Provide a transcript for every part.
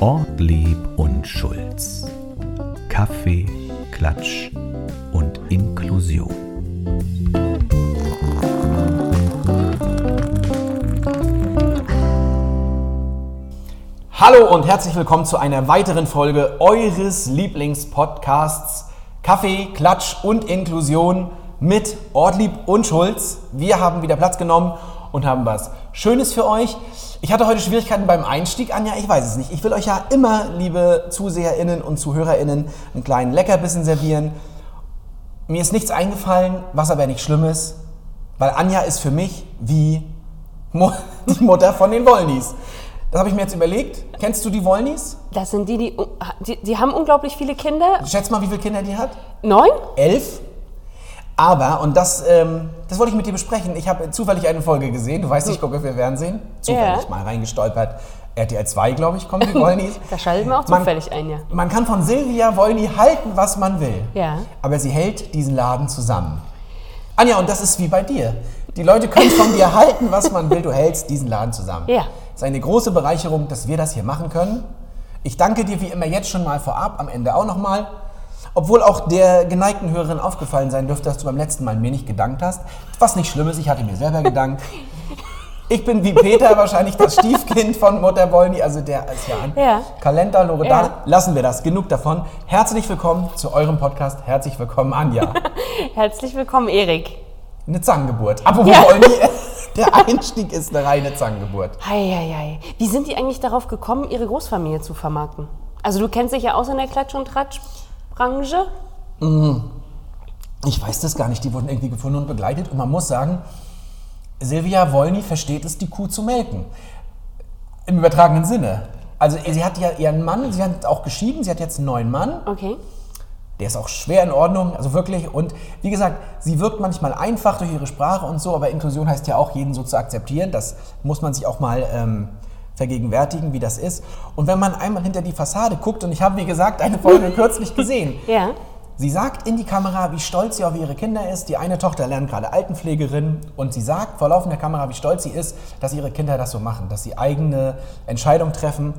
Ortlieb und Schulz. Kaffee, Klatsch und Inklusion. Hallo und herzlich willkommen zu einer weiteren Folge eures Lieblingspodcasts Kaffee, Klatsch und Inklusion mit Ortlieb und Schulz. Wir haben wieder Platz genommen und haben was Schönes für euch. Ich hatte heute Schwierigkeiten beim Einstieg, Anja, ich weiß es nicht. Ich will euch ja immer, liebe ZuseherInnen und ZuhörerInnen, einen kleinen Leckerbissen servieren. Mir ist nichts eingefallen, was aber nicht schlimm ist, weil Anja ist für mich wie die Mutter von den Wollnies. Das habe ich mir jetzt überlegt. Kennst du die Wollnies? Das sind die, die, die, die haben unglaublich viele Kinder. Schätz mal, wie viele Kinder die hat? Neun? Elf. Aber, und das, ähm, das wollte ich mit dir besprechen, ich habe zufällig eine Folge gesehen, du weißt, ich gucke für Fernsehen, zufällig Ja. mal reingestolpert. RTL 2, glaube ich, kommen die Wollnies. Da schalten wir auch Man- zufällig ein, ja. Man kann von Silvia Wollny halten, was man will. Ja. Aber sie hält diesen Laden zusammen. Anja, und das ist wie bei dir. Die Leute können von dir halten, was man will, du hältst diesen Laden zusammen. Ja. Es ist eine große Bereicherung, dass wir das hier machen können. Ich danke dir wie immer jetzt schon mal vorab, am Ende auch nochmal. Obwohl auch der geneigten Hörerin aufgefallen sein dürfte, dass du beim letzten Mal mir nicht gedankt hast. Was nicht schlimm ist, ich hatte mir selber gedankt. Ich bin wie Peter wahrscheinlich das Stiefkind von Mutter Wollny, also der ist ja ein Ja. Kalender Loredan. Ja. Lassen wir das, genug davon. Herzlich willkommen zu eurem Podcast. Herzlich willkommen, Anja. Herzlich willkommen, Erik. Eine Zangengeburt. Apropos Ja. Wollny, der Einstieg ist eine reine Zangengeburt. Heieiei. Wie sind die eigentlich darauf gekommen, ihre Großfamilie zu vermarkten? Also du kennst dich ja aus in der Klatsch- und Tratsch-Branche. Ich weiß das gar nicht, die wurden irgendwie gefunden und begleitet. Und man muss sagen, Silvia Wollny versteht es, die Kuh zu melken. Im übertragenen Sinne. Also sie hat ja ihren Mann, sie hat auch geschieden, sie hat jetzt einen neuen Mann. Okay. Der ist auch schwer in Ordnung, also wirklich. Und wie gesagt, sie wirkt manchmal einfach durch ihre Sprache und so, aber Inklusion heißt ja auch, jeden so zu akzeptieren. Das muss man sich auch mal ähm, vergegenwärtigen, wie das ist. Und wenn man einmal hinter die Fassade guckt, und ich habe, wie gesagt, eine Folge kürzlich gesehen, Ja. Sie sagt in die Kamera, wie stolz sie auf ihre Kinder ist. Die eine Tochter lernt gerade Altenpflegerin und sie sagt vor laufender Kamera, wie stolz sie ist, dass ihre Kinder das so machen, dass sie eigene Entscheidungen treffen.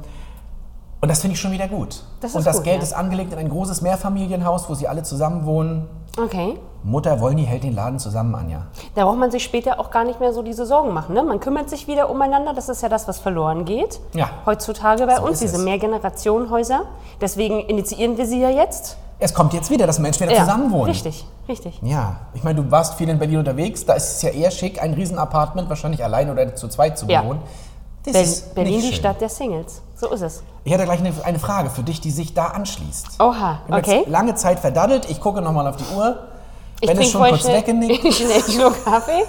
Und das finde ich schon wieder gut. Das und das gut, Geld ja. ist angelegt in ein großes Mehrfamilienhaus, wo sie alle zusammen wohnen. Okay. Mutter Wollny hält den Laden zusammen, Anja. Da braucht man sich später auch gar nicht mehr so diese Sorgen machen. Ne? Man kümmert sich wieder umeinander. Das ist ja das, was verloren geht. Ja. Heutzutage bei So uns, diese es. Mehrgenerationenhäuser. Deswegen initiieren wir sie ja jetzt. Es kommt jetzt wieder, dass Menschen wieder zusammen wohnen. Richtig, richtig. Ja, ich meine, du warst viel in Berlin unterwegs. Da ist es ja eher schick, ein Riesenapartment wahrscheinlich allein oder zu zweit zu Ja. bewohnen. Das Ber ist Berlin, die. Stadt der Singles. So ist es. Ich hätte gleich eine, eine Frage für dich, die sich da anschließt. Oha, okay. lange Zeit verdaddelt. Ich gucke nochmal auf die Uhr. Ich Wenn es schon kurz weggenickt. einen Schluck Kaffee.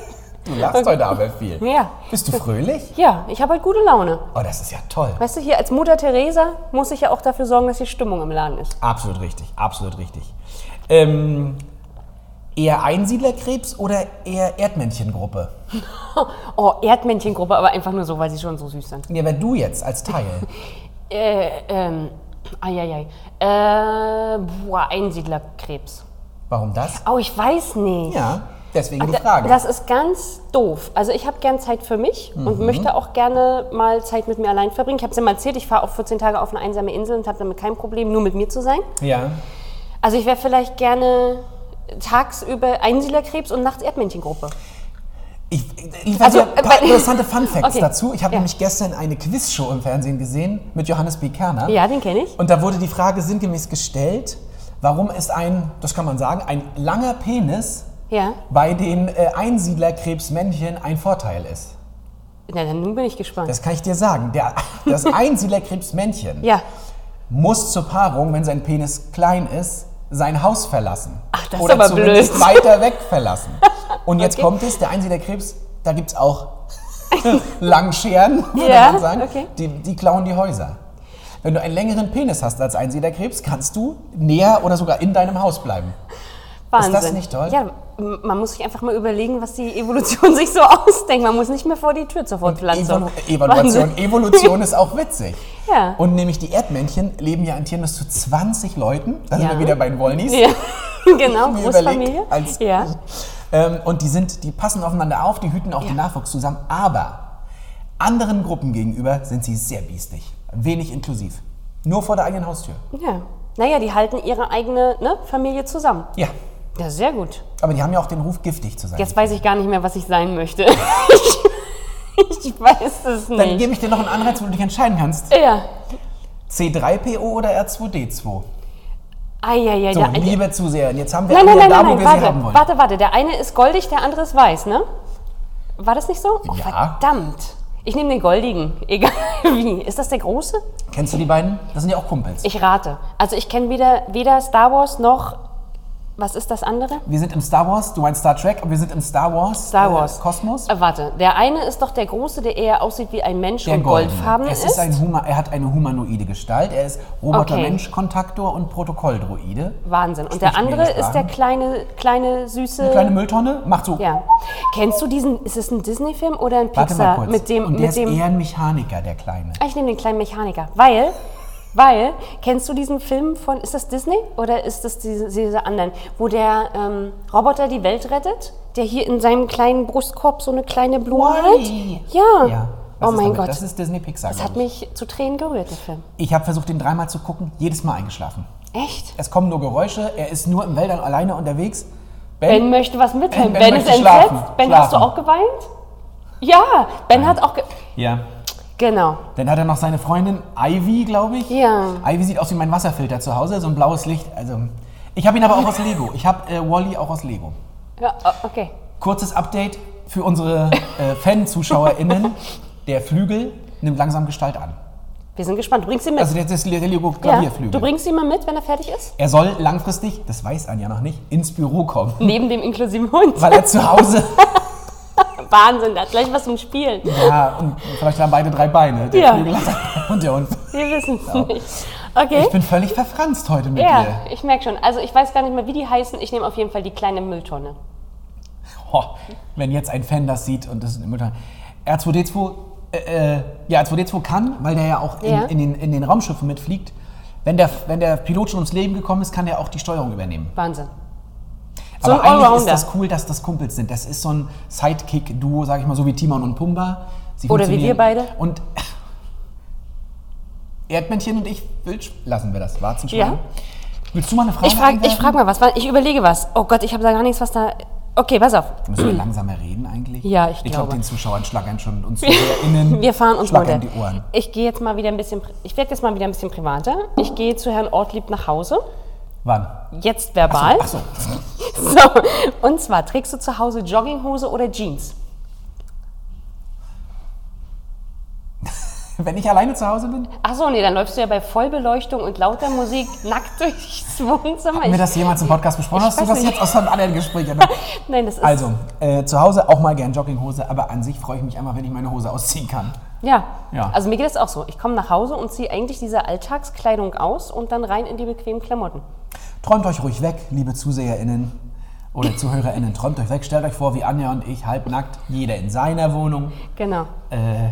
Du lachst heute aber viel. Ja. Bist du fröhlich? Ja, ich habe halt gute Laune. Oh, das ist ja toll. Weißt du, hier als Mutter Teresa muss ich ja auch dafür sorgen, dass die Stimmung im Laden ist. Absolut richtig, absolut richtig. Ähm, eher Einsiedlerkrebs oder eher Erdmännchengruppe? Oh, Erdmännchengruppe, aber einfach nur so, weil sie schon so süß sind. Ja, aber du jetzt als Teil. Äh, ähm, eieiei. Äh, boah, Einsiedlerkrebs. Warum das? Oh, ich weiß nicht. Ja, deswegen die Frage. Das ist ganz doof. Also ich habe gern Zeit für mich und Mhm. möchte auch gerne mal Zeit mit mir allein verbringen. Ich habe es ja mal erzählt, ich fahre auch 14 Tage auf eine einsame Insel und habe damit kein Problem, nur mit mir zu sein. ja. Also ich wäre vielleicht gerne tagsüber Einsiedlerkrebs und nachts Erdmännchengruppe. Ich, ich Also, also, ein äh, paar interessante Fun Facts Okay. dazu. Ich habe Ja. nämlich gestern eine Quizshow im Fernsehen gesehen mit Johannes B. Kerner. Ja, den kenne ich. Und da wurde die Frage sinngemäß gestellt, warum ist ein, das kann man sagen, ein langer Penis Ja. bei den äh, Einsiedlerkrebsmännchen ein Vorteil ist. Na, dann nun bin ich gespannt. Das kann ich dir sagen. Der, das Einsiedlerkrebsmännchen ja. muss zur Paarung, wenn sein Penis klein ist, sein Haus verlassen. Ach, das ist Oder aber zumindest blöd. weiter weg verlassen. Und jetzt Okay. kommt es, der Einsiedlerkrebs, da gibt es auch Langscheren, würde Ja, man sagen. okay. Die, die klauen die Häuser. Wenn du einen längeren Penis hast als Einsiedlerkrebs, kannst du näher oder sogar in deinem Haus bleiben. Wahnsinn. das nicht toll? Ja, man muss sich einfach mal überlegen, was die Evolution sich so ausdenkt. Man muss nicht mehr vor die Tür zur Fortpflanzung. Evalu Evaluation. Wahnsinn. Evolution ist auch witzig. Ja. Und nämlich die Erdmännchen leben ja an Tieren bis zu 20 Leuten. Da sind Ja. wir wieder bei den Wollnies. Ja, genau, Großfamilie. als- ja. Ähm, und die sind, die passen aufeinander auf, die hüten auch den Ja. Nachwuchs zusammen. Aber anderen Gruppen gegenüber sind sie sehr biestig. Wenig inklusiv. Nur vor der eigenen Haustür. ja. Naja, die halten ihre eigene ne, Familie zusammen. Ja. Ja, sehr gut. Aber die haben ja auch den Ruf, giftig zu sein. Jetzt weiß ich gar nicht mehr, was ich sein möchte. ich weiß es Dann nicht. gebe ich dir noch einen Anreiz, wo du dich entscheiden kannst. Ja. C3PO oder R2D2? Eieiei, So, liebe Zuseher, jetzt haben wir Nein, nein, nein, da, nein, wo wir sie haben warte, wollen. warte, warte. Der eine ist goldig, der andere ist weiß, ne? War das nicht so? Oh, Ja. verdammt. Ich nehme den goldigen, egal wie. Ist das der große? Kennst du die beiden? Das sind ja auch Kumpels. Ich rate. Also ich kenne weder, weder Star Wars noch, was ist das andere? wir sind im Star Wars, du meinst Star Trek, aber wir sind im Star Wars, Star Wars. Äh, Kosmos. Äh, warte, der eine ist doch der große, der eher aussieht wie ein Mensch Der und Goldene. goldfarben es ist. ein Huma er hat eine humanoide Gestalt. Er ist Roboter-Mensch-Kontaktor und Protokolldroide. Wahnsinn. Und der Spricht andere ist der kleine, kleine, süße... Eine kleine Mülltonne, macht so. ja. Kennst du diesen, ist es ein Disney-Film oder ein Warte mal Pixar? kurz. Mit dem, und der mit ist dem, eher ein Mechaniker, der Kleine. Ah, Ich nehme den kleinen Mechaniker, weil, weil, kennst du diesen Film von, ist das Disney oder ist das diese, diese anderen, wo der ähm, Roboter die Welt rettet, der hier in seinem kleinen Brustkorb so eine kleine Blume Wall-E. hat? Ja. Ja. oh das ist mein damit- Gott, Das das, ist Disney Pixar. glaub hat ich. mich zu Tränen gerührt, der Film. Ich habe versucht, den dreimal zu gucken, jedes Mal eingeschlafen. Echt? Es kommen nur Geräusche, er ist nur im Wäldern alleine unterwegs. Ben möchte was mitteilen. Ben Ben, ist möchte entsetzt. schlafen. Ben, hast du Schlafen. auch geweint? Ja, Ben hat auch Ja. Genau. Dann hat er noch seine Freundin Ivy, glaube ich. Ja. Ivy sieht aus wie mein Wasserfilter zu Hause, so ein blaues Licht. Also, ich habe ihn aber auch aus Lego. Ich habe äh, Wally auch aus Lego. Ja, o- okay. Kurzes Update für unsere äh, Fan-ZuschauerInnen. Der Flügel nimmt langsam Gestalt an. Wir sind gespannt. Du bringst ihn mit. Also, das ist der ja. Lego-Klavierflügel. Du bringst ihn mal mit, wenn er fertig ist? er soll langfristig, das weiß Anja noch nicht, ins Büro kommen. Neben dem inklusiven Hund. Weil er zu Hause, Wahnsinn, der hat gleich was zum Spielen. ja, und vielleicht haben beide drei Beine. Der Ja. Flügel und der Hund. Wir wissen es nicht. Okay. Ich bin völlig verfranst heute mit ja, dir. ich merke schon. Also ich weiß gar nicht mehr, wie die heißen. Ich nehme auf jeden Fall die kleine Mülltonne. Ho, wenn jetzt ein Fan das sieht und das ist eine Mutter. R2D2, äh, äh, ja, R2D2 kann, weil der ja auch in, Ja. in, den, in den Raumschiffen mitfliegt. Wenn der, wenn der Pilot schon ums Leben gekommen ist, kann der auch die Steuerung übernehmen. Wahnsinn. So Aber ein eigentlich ist das cool, dass das Kumpels sind. Das ist so ein Sidekick-Duo, sag ich mal, so wie Timon und Pumba. Sie Oder wie wir beide. Und Erdmännchen und ich, Wild, lassen wir das. Warzenschwein. Ja. Willst du mal eine Frage Ich frage ich frag mal was. weil Ich überlege was. Oh Gott, ich habe da gar nichts, was da... Okay, pass auf. Müssen wir langsamer reden eigentlich? Ja, ich Ich glaube, glaube. den Zuschauern schlagern schon uns ZuhörerInnen Wir fahren uns schlagern die Ohren. Ich gehe jetzt mal wieder ein bisschen... Ich werde jetzt mal wieder ein bisschen privater. Ich gehe zu Herrn Ortlieb nach Hause. Wann? Jetzt verbal. Ach so. So, und zwar, trägst du zu Hause Jogginghose oder Jeans? Wenn ich alleine zu Hause bin? Ach so, nee, dann läufst du ja bei Vollbeleuchtung und lauter Musik nackt durchs Wohnzimmer. Haben wir das jemals im Podcast besprochen? Hast du das nicht. jetzt aus einem anderen Gespräch? Nein, das ist... Also, äh, zu Hause auch mal gern Jogginghose, aber an sich freue ich mich einfach, wenn ich meine Hose ausziehen kann. Ja. Ja. also mir geht es auch so. Ich komme nach Hause und ziehe eigentlich diese Alltagskleidung aus und dann rein in die bequemen Klamotten. Träumt euch ruhig weg, liebe ZuseherInnen oder ZuhörerInnen. Träumt euch weg, stellt euch vor, wie Anja und ich, halbnackt, jeder in seiner Wohnung. Genau. Äh,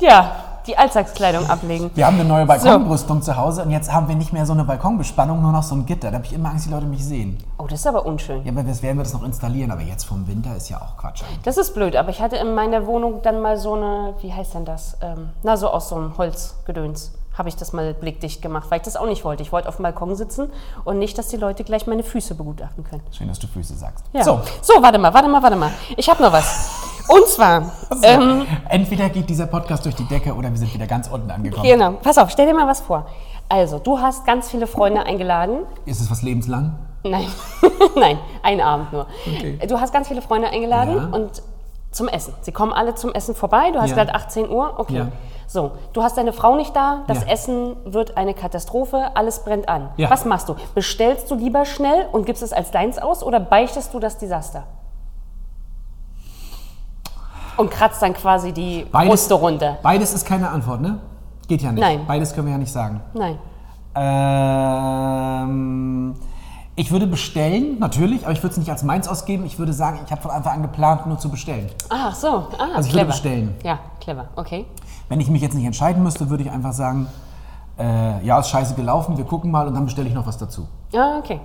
Ja, die Alltagskleidung ablegen. wir haben eine neue Balkonbrüstung zu Hause und jetzt haben wir nicht mehr so eine Balkonbespannung, nur noch so ein Gitter. Da habe ich immer Angst, die Leute mich sehen. Oh, das ist aber unschön. Ja, aber das werden wir das noch installieren, aber jetzt vom Winter ist ja auch Quatsch. eigentlich. Das ist blöd, aber ich hatte in meiner Wohnung dann mal so eine, wie heißt denn das? Ähm, na, so aus so einem Holzgedöns habe ich das mal blickdicht gemacht, weil ich das auch nicht wollte. Ich wollte auf dem Balkon sitzen und nicht, dass die Leute gleich meine Füße begutachten können. Schön, dass du Füße sagst. Ja. So, so, warte mal, warte mal, warte mal. Ich habe noch was. Und zwar, ähm, entweder geht dieser Podcast durch die Decke oder wir sind wieder ganz unten angekommen. genau, pass auf, stell dir mal was vor. Also, du hast ganz viele Freunde eingeladen. Ist es was lebenslang? Nein, nein, einen Abend nur. Okay. Du hast ganz viele Freunde eingeladen Ja. und zum Essen. Sie kommen alle zum Essen vorbei. Du hast Ja. gerade 18 Uhr. Okay. Ja. So, du hast deine Frau nicht da. Das Ja. Essen wird eine Katastrophe. Alles brennt an. Was machst du? Bestellst du lieber schnell und gibst es als deins aus oder beichtest du das Desaster? Und kratzt dann quasi die Kruste runter. Beides ist keine Antwort, ne? Geht ja nicht. Nein. Beides können wir ja nicht sagen. Nein. Ähm, Ich würde bestellen, natürlich, aber ich würde es nicht als meins ausgeben. Ich würde sagen, ich habe von Anfang an geplant, nur zu bestellen. Ach so, ah, Also ich clever. würde bestellen. Ja, clever, okay. Wenn ich mich jetzt nicht entscheiden müsste, würde ich einfach sagen, äh, ja, ist scheiße gelaufen, wir gucken mal und dann bestelle ich noch was dazu. Ah, okay.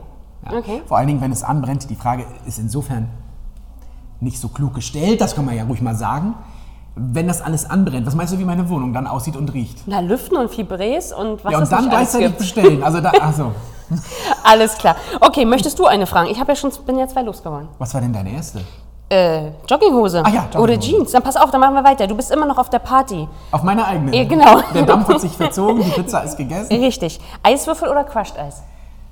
Ja. Okay. Vor allen Dingen, wenn es anbrennt. Die Frage ist insofern nicht so klug gestellt, das kann man ja ruhig mal sagen. Wenn das alles anbrennt, was meinst du, wie meine Wohnung dann aussieht und riecht? Na, Lüften und Fibres und was ja, es und dann gleichzeitig bestellen. Also da, also, Alles klar. Okay, möchtest du eine fragen? Ich habe ja schon, bin ja zwei losgeworden. was war denn deine erste? Äh, Jogginghose. Ah ja, Jogginghose. Oder Jeans. Dann pass auf, dann machen wir weiter. Du bist immer noch auf der Party. Auf meine eigene. Ja, genau. Der Dampf hat sich verzogen, die Pizza ist gegessen. Richtig. Eiswürfel oder Crushed Eis?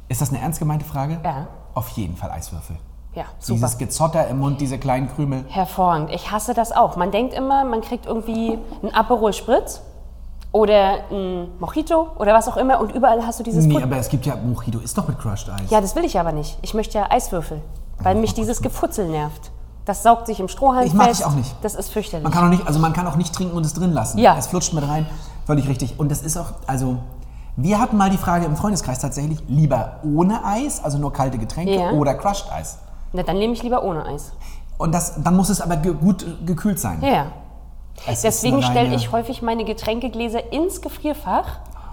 Ist das eine ernst gemeinte Frage? Ja. Auf jeden Fall Eiswürfel. Ja, super. Dieses Gezotter im Mund, diese kleinen Krümel. Hervorragend. Ich hasse das auch. Man denkt immer, man kriegt irgendwie einen Aperol Spritz oder ein Mojito oder was auch immer und überall hast du dieses Nee, Put- aber es gibt ja Mojito, ist doch mit Crushed Eis. Ja, das will ich aber nicht. Ich möchte ja Eiswürfel, weil mich dieses Gefutzel nervt. Das saugt sich im Strohhalm Ich mag fest. ich auch nicht. Das ist fürchterlich. Man kann auch nicht, also man kann auch nicht trinken und es drin lassen. Ja. Es flutscht mit rein, völlig richtig. Und das ist auch, also wir hatten mal die Frage im Freundeskreis tatsächlich, lieber ohne Eis, also nur kalte Getränke Ja. oder Crushed Eis. Na, dann nehme ich lieber ohne Eis. Und das, dann muss es aber ge gut gekühlt sein. Ja, ja. Es Deswegen stelle ich häufig meine Getränkegläser ins Gefrierfach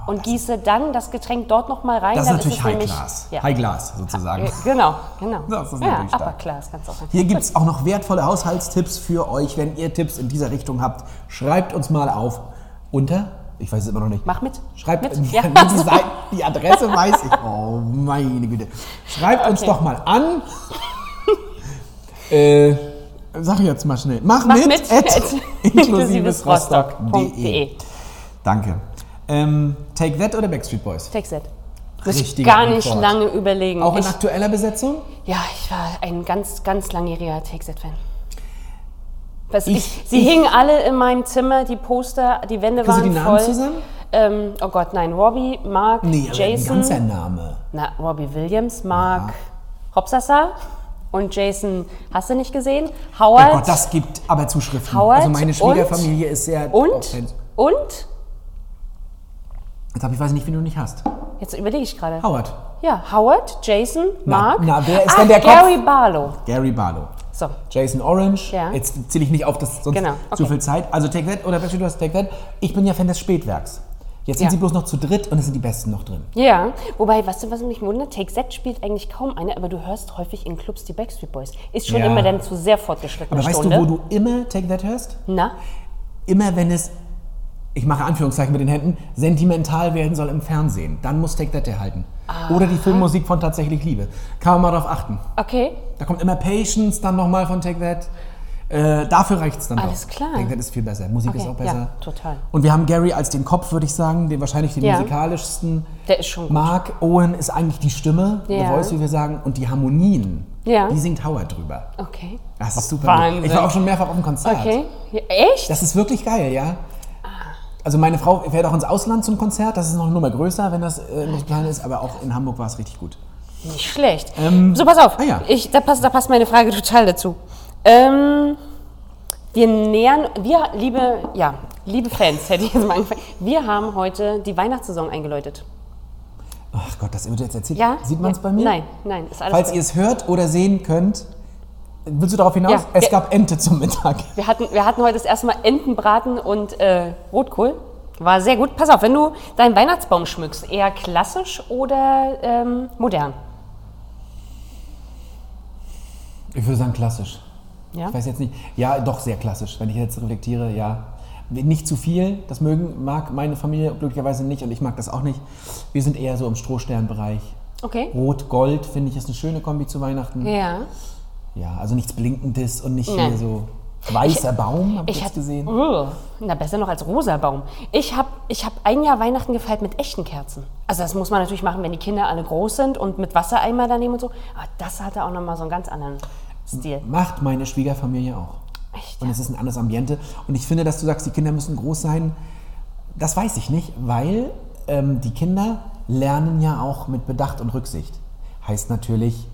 und gieße dann das Getränk dort nochmal rein. Das ist natürlich es High nämlich- Class. Ja. High Glass sozusagen. Äh, Genau, genau. Das ist ja. Upper Class, kannst du auch sagen. Hier gibt es auch noch wertvolle Haushaltstipps für euch. Wenn ihr Tipps in dieser Richtung habt, schreibt uns mal auf unter. Ich weiß es immer noch nicht. Mach mit. Schreibt Mit? Ja. Die, Seite, die Adresse weiß ich. Oh meine Güte. Schreibt uns Okay. doch mal an. äh, sag ich jetzt mal schnell. Mach, Mach mit, mit inklusivesrostock.de. inklusivesrostock.de. Danke. Ähm, Take That oder Backstreet Boys? Take that. Muss gar nicht Antwort. lange überlegen. Auch in ich, aktueller Besetzung? ja, ich war ein ganz, ganz langjähriger Take That-Fan. Was Ich- ich, sie ich- hingen alle in meinem Zimmer, die Poster, die Wände Kriegst du waren die Namen voll. zusammen? Ähm, oh Gott, nein, Robbie, Mark, Nee, aber ein Jason. ganzer Name. Na, Robbie Williams, Mark Hopsasa und Jason, hast du nicht gesehen? Oh Howard Gott, das gibt aber Zuschriften. Howard also meine und- Schwiegerfamilie ist sehr... und, authentisch. und, Jetzt habe ich weiß ich nicht, wen du nicht hast. jetzt überlege ich gerade. Howard. Ja, Howard, Jason, Na, Mark. na, wer ist Ach, denn der Kopf? Gary Barlow. Gary Barlow. So, Jason Orange. Ja. Jetzt zähle ich nicht auf, das sonst Genau, zu okay. viel Zeit. Also Take That oder Backstreet Boys Take That. Ich bin ja Fan des Spätwerks. Jetzt sind Ja. sie bloß noch zu dritt und es sind die Besten noch drin. ja. Wobei, weißt du, was mich wundert? Take That spielt eigentlich kaum eine, aber du hörst häufig in Clubs die Backstreet Boys. Ist schon Ja. immer dann zu sehr fortgeschrittene Aber weißt Stunde. du, wo du immer Take That hörst? Na? Immer wenn es, ich mache Anführungszeichen mit den Händen, sentimental werden soll im Fernsehen. Dann muss Take That erhalten. Oder die Filmmusik von Tatsächlich Liebe. Kann man mal drauf achten. Okay. Da kommt immer Patience dann nochmal von Take That. Äh, dafür reicht es dann Alles doch. klar. Take That ist viel besser. Musik ist Okay, auch besser. ja, total. Und wir haben Gary als den Kopf, würde ich sagen, den wahrscheinlich den Ja. musikalischsten. Der ist schon gut. Mark Owen ist eigentlich die Stimme, Ja. The Voice, wie wir sagen, und die Harmonien, Ja. die singt Howard drüber. Okay. Das ist super. Wahnsinn. Gut. Ich war auch schon mehrfach auf dem Konzert. Okay. Ja, echt? Das ist wirklich geil, ja. Also meine Frau fährt auch ins Ausland zum Konzert. Das ist noch eine Nummer größer, wenn das äh, nicht klein ist. Aber auch in Hamburg war es richtig gut. Nicht schlecht. Ähm, so, pass auf. ah ja. ich, da, passt, da passt meine Frage total dazu. Ähm, wir nähern, wir, liebe, ja, liebe Fans, hätte ich jetzt mal angefangen, wir haben heute die Weihnachtssaison eingeläutet. Ach Gott, das wird jetzt erzählt. Ja? Sieht man es Ja. bei mir? Nein, nein, ist alles Falls gut. ihr es hört oder sehen könnt, willst du darauf hinaus? Ja. Es Ja. gab Ente zum Mittag. Wir hatten, wir hatten heute das erste Mal Entenbraten und äh, Rotkohl. War sehr gut. Pass auf, wenn du deinen Weihnachtsbaum schmückst, eher klassisch oder ähm, modern? Ich würde sagen klassisch. Ja? Ich weiß jetzt nicht. Ja, doch sehr klassisch. Wenn ich jetzt reflektiere, ja. Nicht zu viel, das mögen, mag meine Familie glücklicherweise nicht und ich mag das auch nicht. Wir sind eher so im Strohsternbereich. Okay. Rot-Gold finde ich ist eine schöne Kombi zu Weihnachten. Ja. Ja, also nichts Blinkendes und nicht Nein. hier so weißer Baum, habe ich, Ich jetzt hatte, gesehen. Oh, na, besser noch als rosa Baum. Ich habe ich hab ein Jahr Weihnachten gefeiert mit echten Kerzen. Also das muss man natürlich machen, wenn die Kinder alle groß sind und mit Wassereimer daneben und so. Aber das hatte auch nochmal so einen ganz anderen Stil. Macht meine Schwiegerfamilie auch. Echt? Und es ist ein anderes Ambiente. Und ich finde, dass du sagst, die Kinder müssen groß sein, das weiß ich nicht, weil ähm, die Kinder lernen ja auch mit Bedacht und Rücksicht. Heißt natürlich,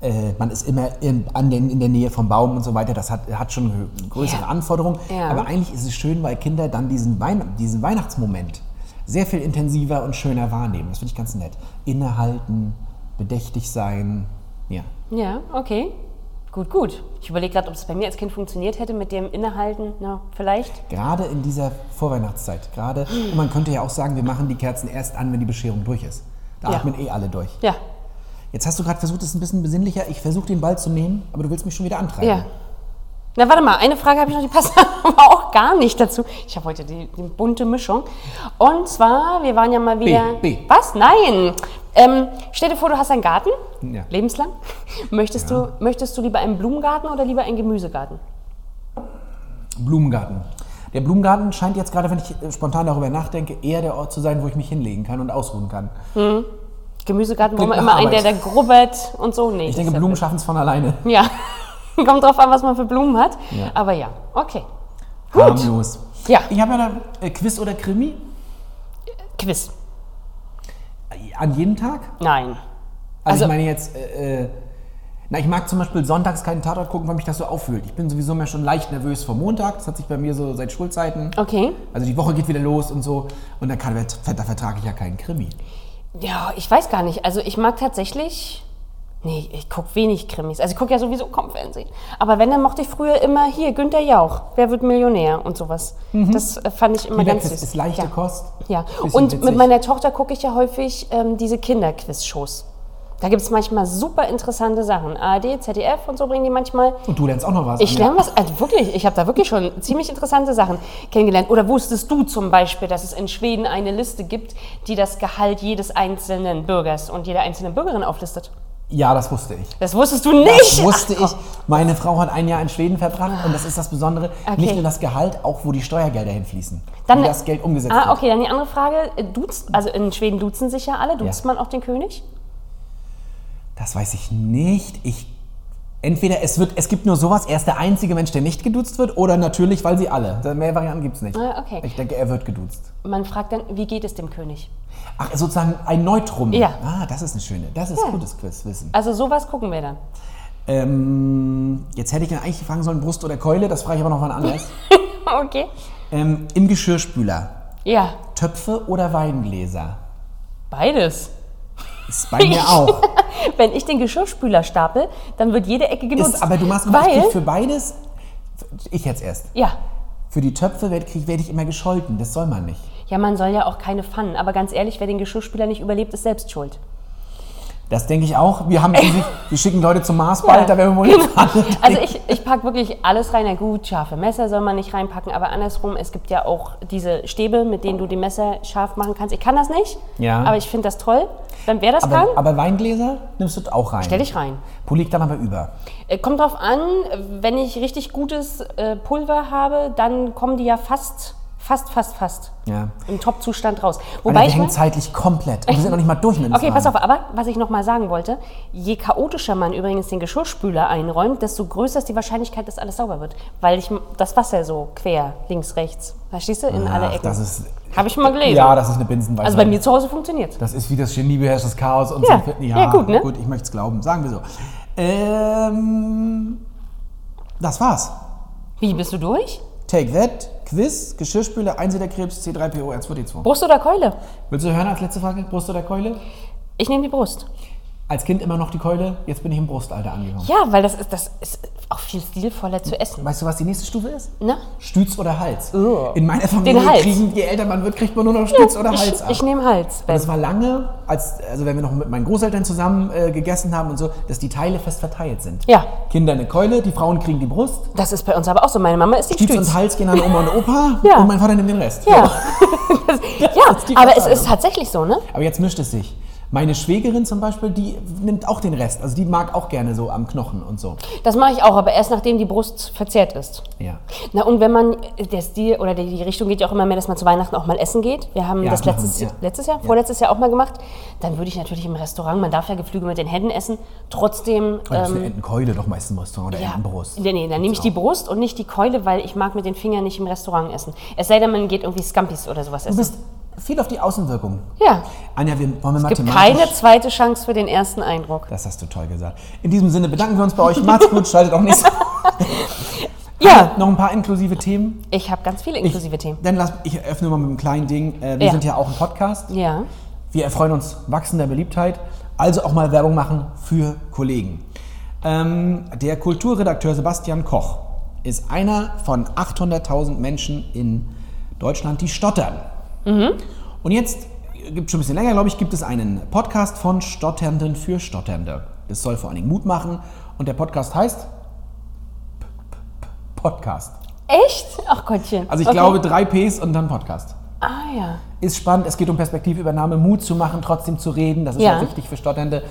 äh, man ist immer in, den, in der Nähe vom Baum und so weiter. Das hat, hat schon größere Ja. Anforderungen. Ja. Aber eigentlich ist es schön, weil Kinder dann diesen, Wein, diesen Weihnachtsmoment sehr viel intensiver und schöner wahrnehmen. Das finde ich ganz nett. Innehalten, bedächtig sein. Ja. Ja, okay. Gut, gut. Ich überlege gerade, ob es bei mir als Kind funktioniert hätte mit dem Innehalten. Na, vielleicht. Gerade in dieser Vorweihnachtszeit. Gerade, und man könnte ja auch sagen, wir machen die Kerzen erst an, wenn die Bescherung durch ist. Da Ja. atmen eh alle durch. Ja, Jetzt hast du gerade versucht, es ein bisschen besinnlicher. Ich versuche den Ball zu nehmen, aber du willst mich schon wieder antreiben. ja. Na, warte mal, eine Frage habe ich noch, die passt aber auch gar nicht dazu. Ich habe heute die, die bunte Mischung. Und zwar, wir waren ja mal wieder. B. Was? Nein! Ähm, stell dir vor, du hast einen Garten, Ja. lebenslang. Möchtest, du, möchtest du lieber einen Blumengarten oder lieber einen Gemüsegarten? Blumengarten. Der Blumengarten scheint jetzt gerade, wenn ich äh, spontan darüber nachdenke, eher der Ort zu sein, wo ich mich hinlegen kann und ausruhen kann. Gemüsegarten brauchen wir Klingt immer nach einen, der da Arbeit. grubbert und so. Nee, Ich denke, ja Blumen schaffen es von alleine. Ja, kommt drauf an, was man für Blumen hat. Ja. Aber ja, okay. Gut. Harmlos. Ja. Ich habe ja da äh, Quiz oder Krimi Quiz. An jedem Tag. Nein. Also, Also- ich meine jetzt, äh, äh, na, ich mag zum Beispiel sonntags keinen Tatort gucken, weil mich das so auffühlt. Ich bin sowieso mehr schon leicht nervös vor Montag. Das hat sich bei mir so seit Schulzeiten. Okay. Also die Woche geht wieder los und so. Und da, kann, da vertrage ich ja keinen Krimi. Ja, ich weiß gar nicht. Also ich mag tatsächlich. Nee, ich gucke wenig Krimis. Also ich gucke ja sowieso kaum Fernsehen. Aber wenn, dann mochte ich früher immer hier Günter Jauch. Wer wird Millionär und sowas. Das äh, fand ich immer Jeder ganz süß. ist leichte ja. Kost. Ja, und witzig. mit meiner Tochter gucke ich ja häufig ähm, diese Kinderquiz-Shows. Da gibt es manchmal super interessante Sachen. ARD, ZDF und so bringen die manchmal. Und du lernst auch noch was. Ich lerne was, also wirklich, ich habe da wirklich schon ziemlich interessante Sachen kennengelernt. Oder wusstest du zum Beispiel, dass es in Schweden eine Liste gibt, die das Gehalt jedes einzelnen Bürgers und jeder einzelnen Bürgerin auflistet? Ja, das wusste ich. Das wusstest du nicht! Das wusste Ach, ich. Meine Frau hat ein Jahr in Schweden verbracht und das ist das Besondere. Okay. Nicht nur das Gehalt, auch wo die Steuergelder hinfließen. Dann- wie das Geld umgesetzt Ah, wird. okay, dann die andere Frage. Duzt, also in Schweden duzen sich ja alle. Duzt Ja. man auch den König? Das weiß ich nicht. Ich, entweder es, wird, es gibt nur sowas, er ist der einzige Mensch, der nicht geduzt wird, oder natürlich, weil sie alle. Mehr Varianten gibt es nicht. Ah, okay. Ich denke, er wird geduzt. Man fragt dann, wie geht es dem König? Ach, sozusagen ein Neutrum. Ja. Ah, das ist eine schöne. Das ist Ja. gutes Quizwissen. Also sowas gucken wir dann. Ähm, jetzt hätte ich dann eigentlich fragen sollen, Brust oder Keule, das frage ich aber noch mal anders. okay. ähm, Im Geschirrspüler, Ja, Töpfe oder Weingläser? beides. Ist bei mir auch. Wenn ich den Geschirrspüler stapel, dann wird jede Ecke genutzt. Ist, aber du machst weil, krieg für beides, ich jetzt erst. ja, Für die Töpfe werde ich immer gescholten, das soll man nicht. ja, man soll ja auch keine Pfannen. Aber ganz ehrlich, wer den Geschirrspüler nicht überlebt, ist selbst schuld. Das denke ich auch. Wir haben schließlich- wir schicken Leute zum Mars bald, da werden wir wohl Genau. hinfahren. Also ich, ich packe wirklich alles rein. Na gut, scharfe Messer soll man nicht reinpacken, aber andersrum, es gibt ja auch diese Stäbe, mit denen du die Messer scharf machen kannst. Ich kann das nicht, Ja. aber ich finde das toll. Wenn wer das kann, Aber, aber Weingläser nimmst du auch rein. stell ich rein. Wo liegt dann aber über? Äh, Kommt drauf an, wenn ich richtig gutes äh, Pulver habe, dann kommen die ja fast, fast, fast, fast Ja. im Top-Zustand raus. Wobei wir ich hängen zeitlich komplett. Und wir sind noch nicht mal durch mit dem Okay, pass Fahren. auf, aber was ich noch mal sagen wollte, je chaotischer man übrigens den Geschirrspüler einräumt, desto größer ist die Wahrscheinlichkeit, dass alles sauber wird. Weil ich das Wasser so quer, links, rechts, verstehst du, in alle Ach, Ecken. das ist, Habe ich schon mal gelesen. ja, das ist eine Binsenweisheit. also bei mir zu Hause funktioniert. Das ist wie das Genie beherrscht das Chaos und Ja. so. Ja, gut, ne? Gut, ich möchte es glauben. Sagen wir so. Ähm, das war's. Wie, bist du durch? Take that, Quiz, Geschirrspüler, Einsiederkrebs, C3PO, R2D2. Brust oder Keule? Willst du hören als letzte Frage? Brust oder Keule? Ich nehme die Brust. Als Kind immer noch die Keule, jetzt bin ich im Brustalter angekommen. Ja, weil das ist, das ist auch viel stilvoller zu essen. Weißt du, was die nächste Stufe ist? Na? Stütz oder Hals. Ugh. In meiner Familie Hals. kriegen, je älter man wird, kriegt man nur noch Stütz oder Hals Ich, ab. ich nehme Hals. Und es war lange, als, also wenn wir noch mit meinen Großeltern zusammen äh, gegessen haben und so, dass die Teile fest verteilt sind. Ja. Kinder eine Keule, die Frauen kriegen die Brust, Das ist bei uns aber auch so. Meine Mama ist die Stütz Stütz. und Hals gehen an Oma und Opa Ja. und mein Vater nimmt den Rest. Ja, So. das, ja aber es ist tatsächlich so, ne? Aber jetzt mischt es sich. Meine Schwägerin zum Beispiel, die nimmt auch den Rest. Also die mag auch gerne so am Knochen und so. Das mache ich auch, aber erst nachdem die Brust verzehrt ist. Ja. Na und wenn man, der Stil oder die, Richtung geht ja auch immer mehr, dass man zu Weihnachten auch mal essen geht. Wir haben Ja, das letztes, ja. letztes Jahr, vorletztes Jahr auch mal gemacht. Dann würde ich natürlich im Restaurant, man darf ja Geflügel mit den Händen essen, trotzdem... Und das ist eine ähm, Entenkeule doch meistens im Restaurant oder ja, Entenbrust. nee, nee, dann nehme ich die Brust und nicht die Keule, weil ich mag mit den Fingern nicht im Restaurant essen. Es sei denn, man geht irgendwie Scampis oder sowas Du essen. bist viel auf die Außenwirkung. ja, Anja, wir wollen wir gibt mathematisch... keine zweite Chance für den ersten Eindruck. Das hast du toll gesagt. In diesem Sinne bedanken wir uns bei euch. Macht's gut, schaltet auch nicht. Ja, Noch ein paar inklusive Themen. ich habe ganz viele inklusive Themen. Dann lass, ich eröffne mal mit einem kleinen Ding. Äh, wir Ja. sind ja auch ein Podcast. Ja. Wir erfreuen uns wachsender Beliebtheit. Also auch mal Werbung machen für Kollegen. Ähm, der Kulturredakteur Sebastian Koch ist einer von 800.000 Menschen in Deutschland, die stottern. Und jetzt gibt schon ein bisschen länger, glaube ich, gibt es einen Podcast von Stotternden für Stotternde. Es soll vor allen Dingen Mut machen und der Podcast heißt Podcast. Echt? Ach Gottchen. Also ich Okay. glaube drei Ps und dann Podcast. Ah ja. Ist spannend, es geht um Perspektivübernahme, Mut zu machen, trotzdem zu reden. Das ist ja, Ja. wichtig für Stotternde.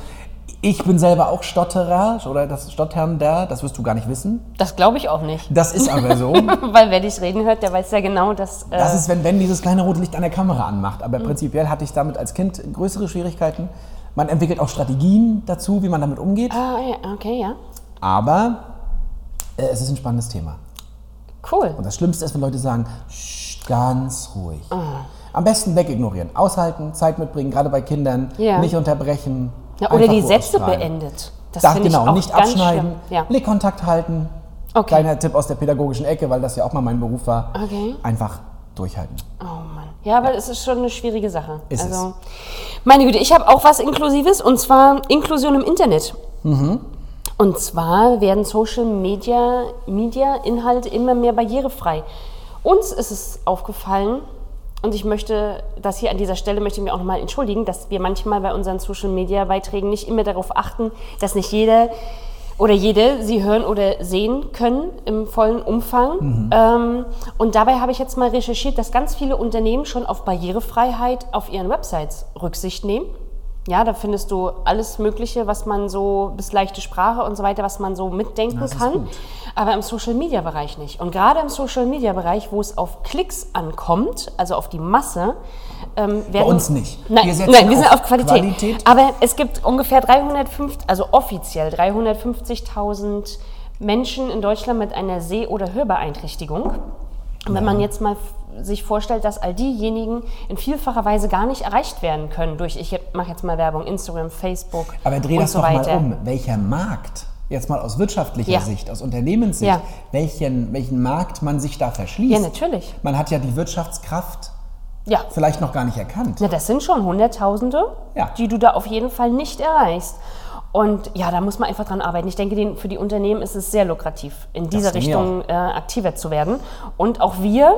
Ich bin selber auch Stotterer oder das Stotternder, das wirst du gar nicht wissen. Das glaube ich auch nicht. Das ist aber so. Weil wer dich reden hört, der weiß ja genau, dass. Äh, Das ist, wenn Ben dieses kleine rote Licht an der Kamera anmacht. Mhm. Aber prinzipiell hatte ich damit als Kind größere Schwierigkeiten. Man entwickelt auch Strategien dazu, wie man damit umgeht. ah, ja, okay, ja. Aber äh, es ist ein spannendes Thema. Cool. Und das Schlimmste ist, wenn Leute sagen, "Sch, ganz ruhig. Ah. Am besten wegignorieren. Aushalten, Zeit mitbringen, gerade bei Kindern. Ja. Nicht unterbrechen. Ja, oder die Sätze beendet. Das Da, genau, auch nicht ganz abschneiden. Ja. Blickkontakt halten. Okay. Kleiner Tipp aus der pädagogischen Ecke, weil das ja auch mal mein Beruf war. Okay. Einfach durchhalten. Oh Mann. Ja, aber es ist schon eine schwierige Sache. Ist also, meine Güte, ich habe auch was Inklusives und zwar Inklusion im Internet. Mhm. Und zwar werden Social Media, Media Inhalte immer mehr barrierefrei. Uns ist es aufgefallen, und ich möchte das hier an dieser Stelle möchte ich mich auch nochmal entschuldigen, dass wir manchmal bei unseren Social Media Beiträgen nicht immer darauf achten, dass nicht jeder oder jede sie hören oder sehen können im vollen Umfang. Ähm, und dabei habe ich jetzt mal recherchiert, dass ganz viele Unternehmen schon auf Barrierefreiheit auf ihren Websites Rücksicht nehmen. Ja, da findest du alles Mögliche, was man so, bis leichte Sprache und so weiter, was man so mitdenken Das kann. Aber im Social-Media-Bereich nicht. Und gerade im Social-Media-Bereich, wo es auf Klicks ankommt, also auf die Masse, ähm, werden... uns nicht. Nein, Wir setzen nein, wir sind auf auf Qualität. Qualität. Aber es gibt ungefähr 350, also offiziell 350.000 Menschen in Deutschland mit einer Seh- oder Hörbeeinträchtigung. Und wenn man jetzt mal sich vorstellt, dass all diejenigen in vielfacher Weise gar nicht erreicht werden können durch, ich mache jetzt mal Werbung, Instagram, Facebook Aber dreh das so doch weiter. mal um. Welcher Markt, jetzt mal aus wirtschaftlicher Ja. Sicht, aus Unternehmenssicht, Ja. welchen, welchen Markt man sich da verschließt? Ja, natürlich. Man hat ja die Wirtschaftskraft Ja, vielleicht noch gar nicht erkannt. Na, das sind schon Hunderttausende, Ja. die du da auf jeden Fall nicht erreichst. Und ja, da muss man einfach dran arbeiten. Ich denke, den, für die Unternehmen ist es sehr lukrativ, in dieser Richtung äh, aktiver zu werden. Und auch wir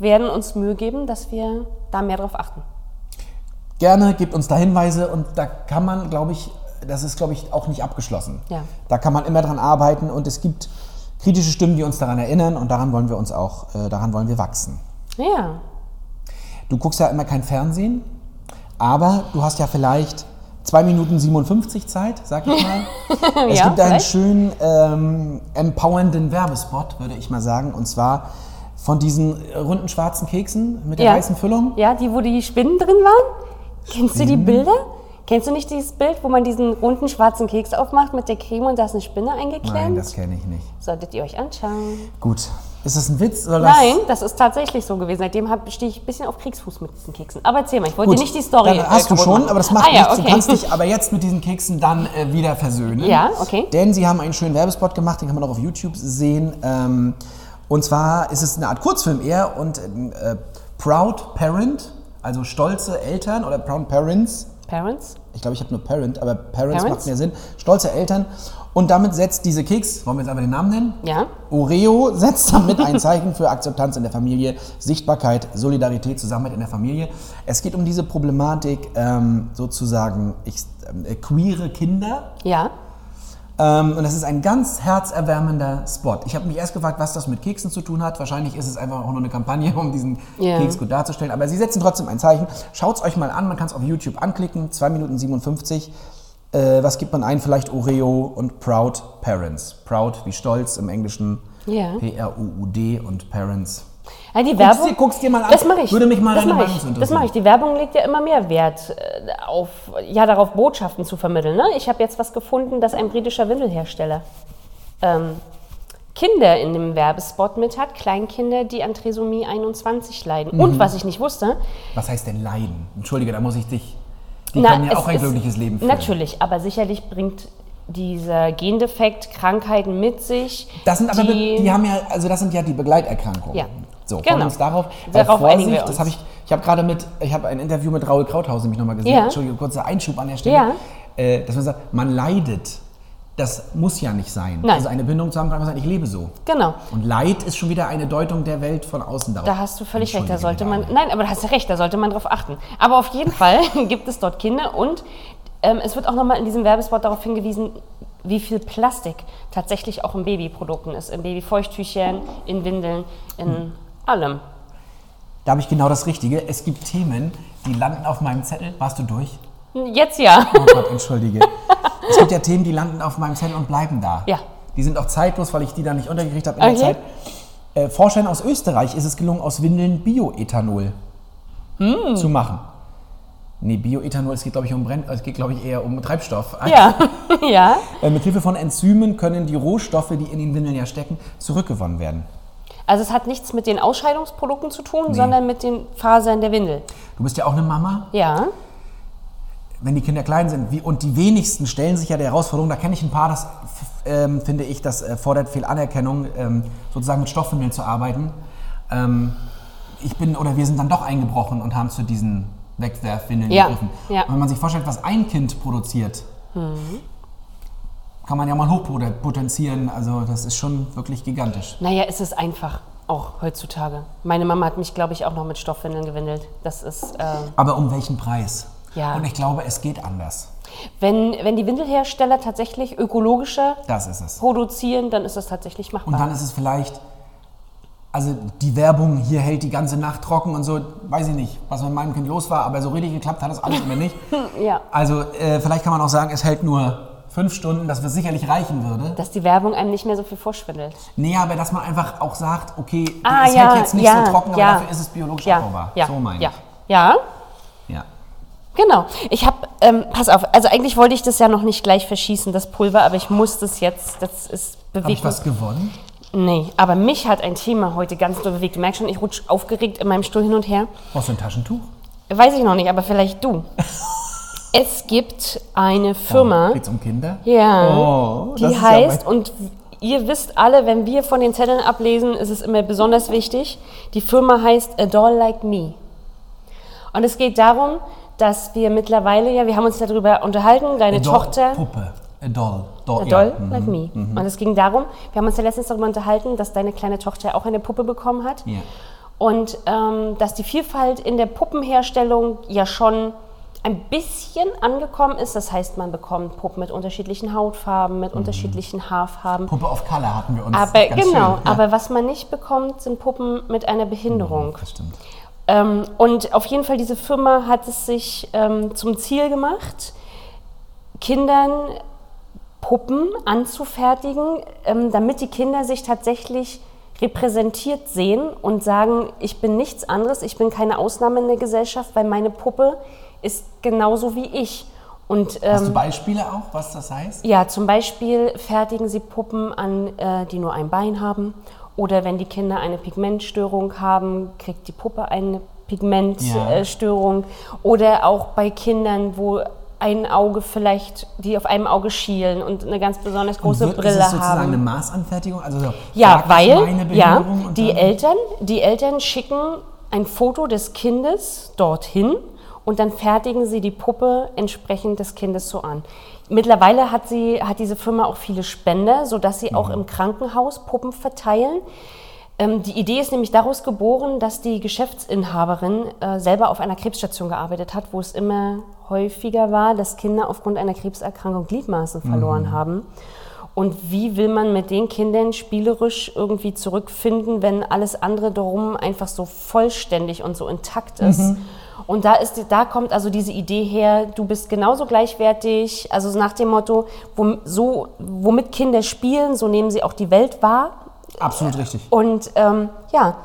werden uns Mühe geben, dass wir da mehr drauf achten. Gerne, gebt uns da Hinweise und da kann man, glaube ich, das ist, glaube ich, auch nicht abgeschlossen. Ja. Da kann man immer dran arbeiten und es gibt kritische Stimmen, die uns daran erinnern und daran wollen wir uns auch, äh, daran wollen wir wachsen. Ja, Du guckst ja immer kein Fernsehen, aber du hast ja vielleicht 2 Minuten 57 Zeit, sag ich mal. es Ja, gibt einen vielleicht. schönen ähm, empowernden Werbespot, würde ich mal sagen, und zwar von diesen runden schwarzen Keksen mit der ja. weißen Füllung. Ja, die, wo die Spinnen drin waren. Kennst du die Bilder? Kennst du nicht dieses Bild, wo man diesen runden schwarzen Keks aufmacht mit der Creme und da ist eine Spinne eingeklemmt? Nein, das kenne ich nicht. Solltet ihr euch anschauen. Gut. Ist das ein Witz? Oder Nein, das ist tatsächlich so gewesen. Seitdem stehe ich ein bisschen auf Kriegsfuß mit diesen Keksen. Aber erzähl mal, ich wollte Gut, dir nicht die Story Dann hast äh, du schon, machen. aber das macht ah, ja, nichts. okay. Du kannst dich aber jetzt mit diesen Keksen dann äh, wieder versöhnen. Ja, okay. Denn sie haben einen schönen Werbespot gemacht, den kann man auch auf YouTube sehen. Ähm, und zwar ist es eine Art Kurzfilm eher und äh, Proud Parent, also stolze Eltern oder Proud Parents. Parents? Ich glaube, ich habe nur Parent, aber Parents, Parents? macht mehr Sinn. Stolze Eltern. Und damit setzt diese Keks, wollen wir jetzt einfach den Namen nennen? Ja. Oreo setzt damit ein Zeichen für Akzeptanz in der Familie, Sichtbarkeit, Solidarität, Zusammenhalt in der Familie. Es geht um diese Problematik ähm, sozusagen ich, äh, queere Kinder. Ja. Ähm, und das ist ein ganz herzerwärmender Spot. Ich habe mich erst gefragt, was das mit Keksen zu tun hat. Wahrscheinlich ist es einfach auch nur eine Kampagne, um diesen Ja. Keks gut darzustellen. Aber sie setzen trotzdem ein Zeichen. Schaut es euch mal an, man kann es auf YouTube anklicken. 2 Minuten 57. Äh, was gibt man ein? Vielleicht Oreo und Proud Parents. Proud wie stolz im Englischen. Ja. P-R-U-U-D und Parents. Ja die Guck's Werbung. dir- guck's dir mal an. Das mache ich. Würde mich mal das deine Meinung zu Das interessieren. mache ich. Die Werbung legt ja immer mehr Wert äh, auf, ja, darauf Botschaften zu vermitteln. Ne? Ich habe jetzt was gefunden, dass ein britischer Windelhersteller ähm, Kinder in dem Werbespot mit hat, Kleinkinder, die an Trisomie 21 leiden. Mhm. Und was ich nicht wusste, Was heißt denn Leiden? Entschuldige, da muss ich dich. Die Na, können ja auch ein glückliches Leben führen. Natürlich, aber sicherlich bringt dieser Gendefekt Krankheiten mit sich. Das sind aber, die, die haben ja, also das sind ja die Begleiterkrankungen. Ja. So, Genau. kommen uns darauf. Darauf einigen wir das uns. habe ich, ich habe gerade mit, ich habe ein Interview mit Raoul Krauthausen mich nochmal gesehen. Ja. Entschuldige, kurzer Einschub an der Stelle. Ja. äh, dass man sagt, man leidet. Das muss ja nicht sein. Nein. Also eine Bindung zu haben, kann einfach sagen, ich lebe so. Genau. Und Leid ist schon wieder eine Deutung der Welt von außen darauf. Da hast du völlig recht, da sollte man, nein, aber da hast du recht, da sollte man drauf achten. Aber auf jeden Fall gibt es dort Kinder und ähm, es wird auch nochmal in diesem Werbespot darauf hingewiesen, wie viel Plastik tatsächlich auch in Babyprodukten ist, in Babyfeuchttüchern, in Windeln, in allem. Da habe ich genau das Richtige. Es gibt Themen, die landen auf meinem Zettel. Warst du durch? Jetzt ja. Oh Gott, entschuldige. es gibt ja Themen, die landen auf meinem Zettel und bleiben da. Ja. Die sind auch zeitlos, weil ich die da nicht untergekriegt habe in der Okay. Zeit. Äh, Forschern aus Österreich ist es gelungen, aus Windeln Bioethanol Hm. zu machen. Nee, Bioethanol, es geht, glaube ich, um Brenn, es geht, glaube ich, eher um Treibstoff. Ja, ja. Äh, mit Hilfe von Enzymen können die Rohstoffe, die in den Windeln ja stecken, zurückgewonnen werden. Also es hat nichts mit den Ausscheidungsprodukten zu tun, sondern mit den Fasern der Windel. Du bist ja auch eine Mama. Ja. wenn die Kinder klein sind, wie, und die wenigsten stellen sich ja der Herausforderung, da kenne ich ein paar, das ähm, finde ich, das äh, fordert viel Anerkennung, ähm, sozusagen mit Stoffwindeln zu arbeiten. Ähm, ich bin oder wir sind dann doch eingebrochen und haben zu diesen Wegwerfwindeln Ja, gegriffen. ja. Und wenn man sich vorstellt, was ein Kind produziert, kann man ja mal hochpotenzieren. Also das ist schon wirklich gigantisch. Naja, es ist einfach, auch heutzutage. Meine Mama hat mich, glaube ich, auch noch mit Stoffwindeln gewindelt. Das ist, äh, Aber um welchen Preis? Ja. Und ich glaube, es geht anders. wenn, wenn die Windelhersteller tatsächlich ökologischer Das ist es. produzieren, dann ist das tatsächlich Und machbar. dann ist es vielleicht, also die Werbung hier hält die ganze Nacht trocken und so, weiß ich nicht, was mit meinem Kind los war, aber so richtig geklappt hat das alles immer nicht. ja. Also äh, vielleicht kann man auch sagen, es hält nur fünf Stunden, das wird sicherlich reichen würde. Dass die Werbung einem nicht mehr so viel vorschwindelt. Nee, aber dass man einfach auch sagt, okay, Ah, es ja, hält jetzt nicht ja, so trocken, aber ja. dafür ist es biologisch Ja, abbaubar. ja, so meine ja. ich. Ja, Ja. genau. Ich habe, ähm, pass auf, also eigentlich wollte ich das ja noch nicht gleich verschießen, das Pulver, aber ich muss das jetzt, das ist Habe ich bewegt. was gewonnen? Nee, aber mich hat ein Thema heute ganz doll bewegt. Du merkst schon, ich rutsche aufgeregt in meinem Stuhl hin und her. Brauchst du ein Taschentuch? Weiß ich noch nicht, aber vielleicht du. es gibt eine Firma, Geht's um Kinder? ja, Oh, die ja heißt, mein- und ihr wisst alle, wenn wir von den Zetteln ablesen, ist es immer besonders wichtig, die Firma heißt A Doll Like Me. Und es geht darum, dass wir mittlerweile, ja, wir haben uns darüber unterhalten, deine A doll, Tochter... Puppe. A doll. doll, A ja. Doll Like Me. Und es ging darum, wir haben uns ja letztens darüber unterhalten, dass deine kleine Tochter auch eine Puppe bekommen hat. Ja. Und ähm, dass die Vielfalt in der Puppenherstellung ja schon ein bisschen angekommen ist. Das heißt, man bekommt Puppen mit unterschiedlichen Hautfarben, mit unterschiedlichen Haarfarben. Puppe auf Color hatten wir uns. aber genau, schön, ja. aber was man nicht bekommt, sind Puppen mit einer Behinderung. Das stimmt. Ähm, und auf jeden Fall, diese Firma hat es sich ähm, zum Ziel gemacht, Kindern Puppen anzufertigen, ähm, damit die Kinder sich tatsächlich repräsentiert sehen und sagen, ich bin nichts anderes, ich bin keine Ausnahme in der Gesellschaft, weil meine Puppe ist genauso wie ich. Und Hast du ähm, Beispiele auch, was das heißt? ja, zum Beispiel fertigen sie Puppen an, äh, die nur ein Bein haben. Oder wenn die Kinder eine Pigmentstörung haben, kriegt die Puppe eine Pigmentstörung. Ja. Äh. Oder auch bei Kindern, wo ein Auge vielleicht, die auf einem Auge schielen und eine ganz besonders große wird, Brille ist es sozusagen haben. eine Maßanfertigung? Also so, Ja, weil ja, und die Eltern, die Eltern schicken ein Foto des Kindes dorthin und dann fertigen sie die Puppe entsprechend des Kindes so an. Mittlerweile hat, sie, hat diese Firma auch viele Spender, sodass sie auch Mhm. im Krankenhaus Puppen verteilen. Ähm, die Idee ist nämlich daraus geboren, dass die Geschäftsinhaberin äh, selber auf einer Krebsstation gearbeitet hat, wo es immer häufiger war, dass Kinder aufgrund einer Krebserkrankung Gliedmaßen verloren haben. Und wie will man mit den Kindern spielerisch irgendwie zurückfinden, wenn alles andere darum einfach so vollständig und so intakt ist? Und da, ist, da kommt also diese Idee her, du bist genauso gleichwertig, also nach dem Motto, wo, so, womit Kinder spielen, so nehmen sie auch die Welt wahr. Absolut richtig. Und ähm, ja,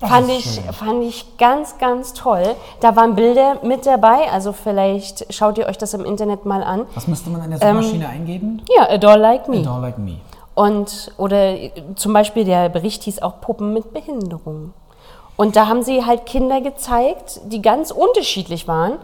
Das fand ich, schön. fand ich ganz, ganz toll. Da waren Bilder mit dabei, also vielleicht schaut ihr euch das im Internet mal an. Was müsste man in der Ähm, Suchmaschine eingeben? Ja, A Doll Like Me. A doll like me. Und, oder äh, zum Beispiel der Bericht hieß auch Puppen mit Behinderung. Und da haben sie halt Kinder gezeigt, die ganz unterschiedlich waren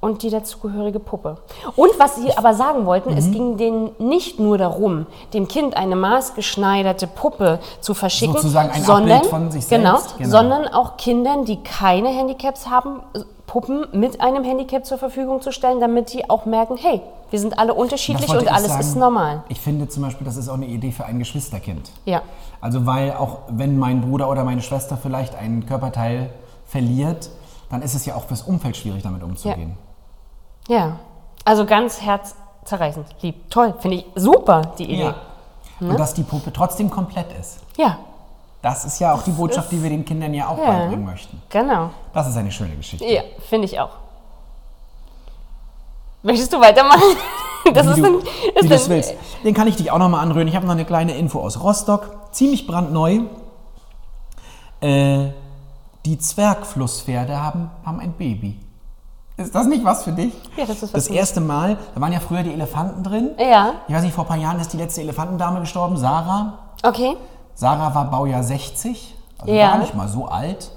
und die dazugehörige Puppe. Und was sie aber sagen wollten, Mhm. es ging denen nicht nur darum, dem Kind eine maßgeschneiderte Puppe zu verschicken, Sozusagen ein sondern, Abbild von sich genau, selbst, genau. sondern auch Kindern, die keine Handicaps haben, Puppen mit einem Handicap zur Verfügung zu stellen, damit die auch merken, hey, wir sind alle unterschiedlich und alles sagen. ist normal. Ich finde zum Beispiel, das ist auch eine Idee für ein Geschwisterkind. Ja. Also weil auch wenn mein Bruder oder meine Schwester vielleicht einen Körperteil verliert, dann ist es ja auch fürs Umfeld schwierig, damit umzugehen. Ja. Also ganz herzzerreißend, lieb. Toll, finde ich super, die Idee. Ja. Und dass die Puppe trotzdem komplett ist. Ja, Das ist ja auch die Botschaft, die wir den Kindern ja auch Ja. beibringen möchten. genau. Das ist eine schöne Geschichte. Ja, finde ich auch. Möchtest du weitermachen? Das wie ist du, ein, wie ist es ein, willst. Den kann ich dich auch nochmal anrühren. Ich habe noch eine kleine Info aus Rostock. Ziemlich brandneu. Äh, die Zwergflusspferde haben, haben ein Baby. Ist das nicht was für dich? Ja, das ist was Das erste Mal, da waren ja früher die Elefanten drin. Ja, Ich weiß nicht, vor ein paar Jahren ist die letzte Elefantendame gestorben, Sarah. okay. Sarah war Baujahr 60, also Ja. gar nicht mal so alt,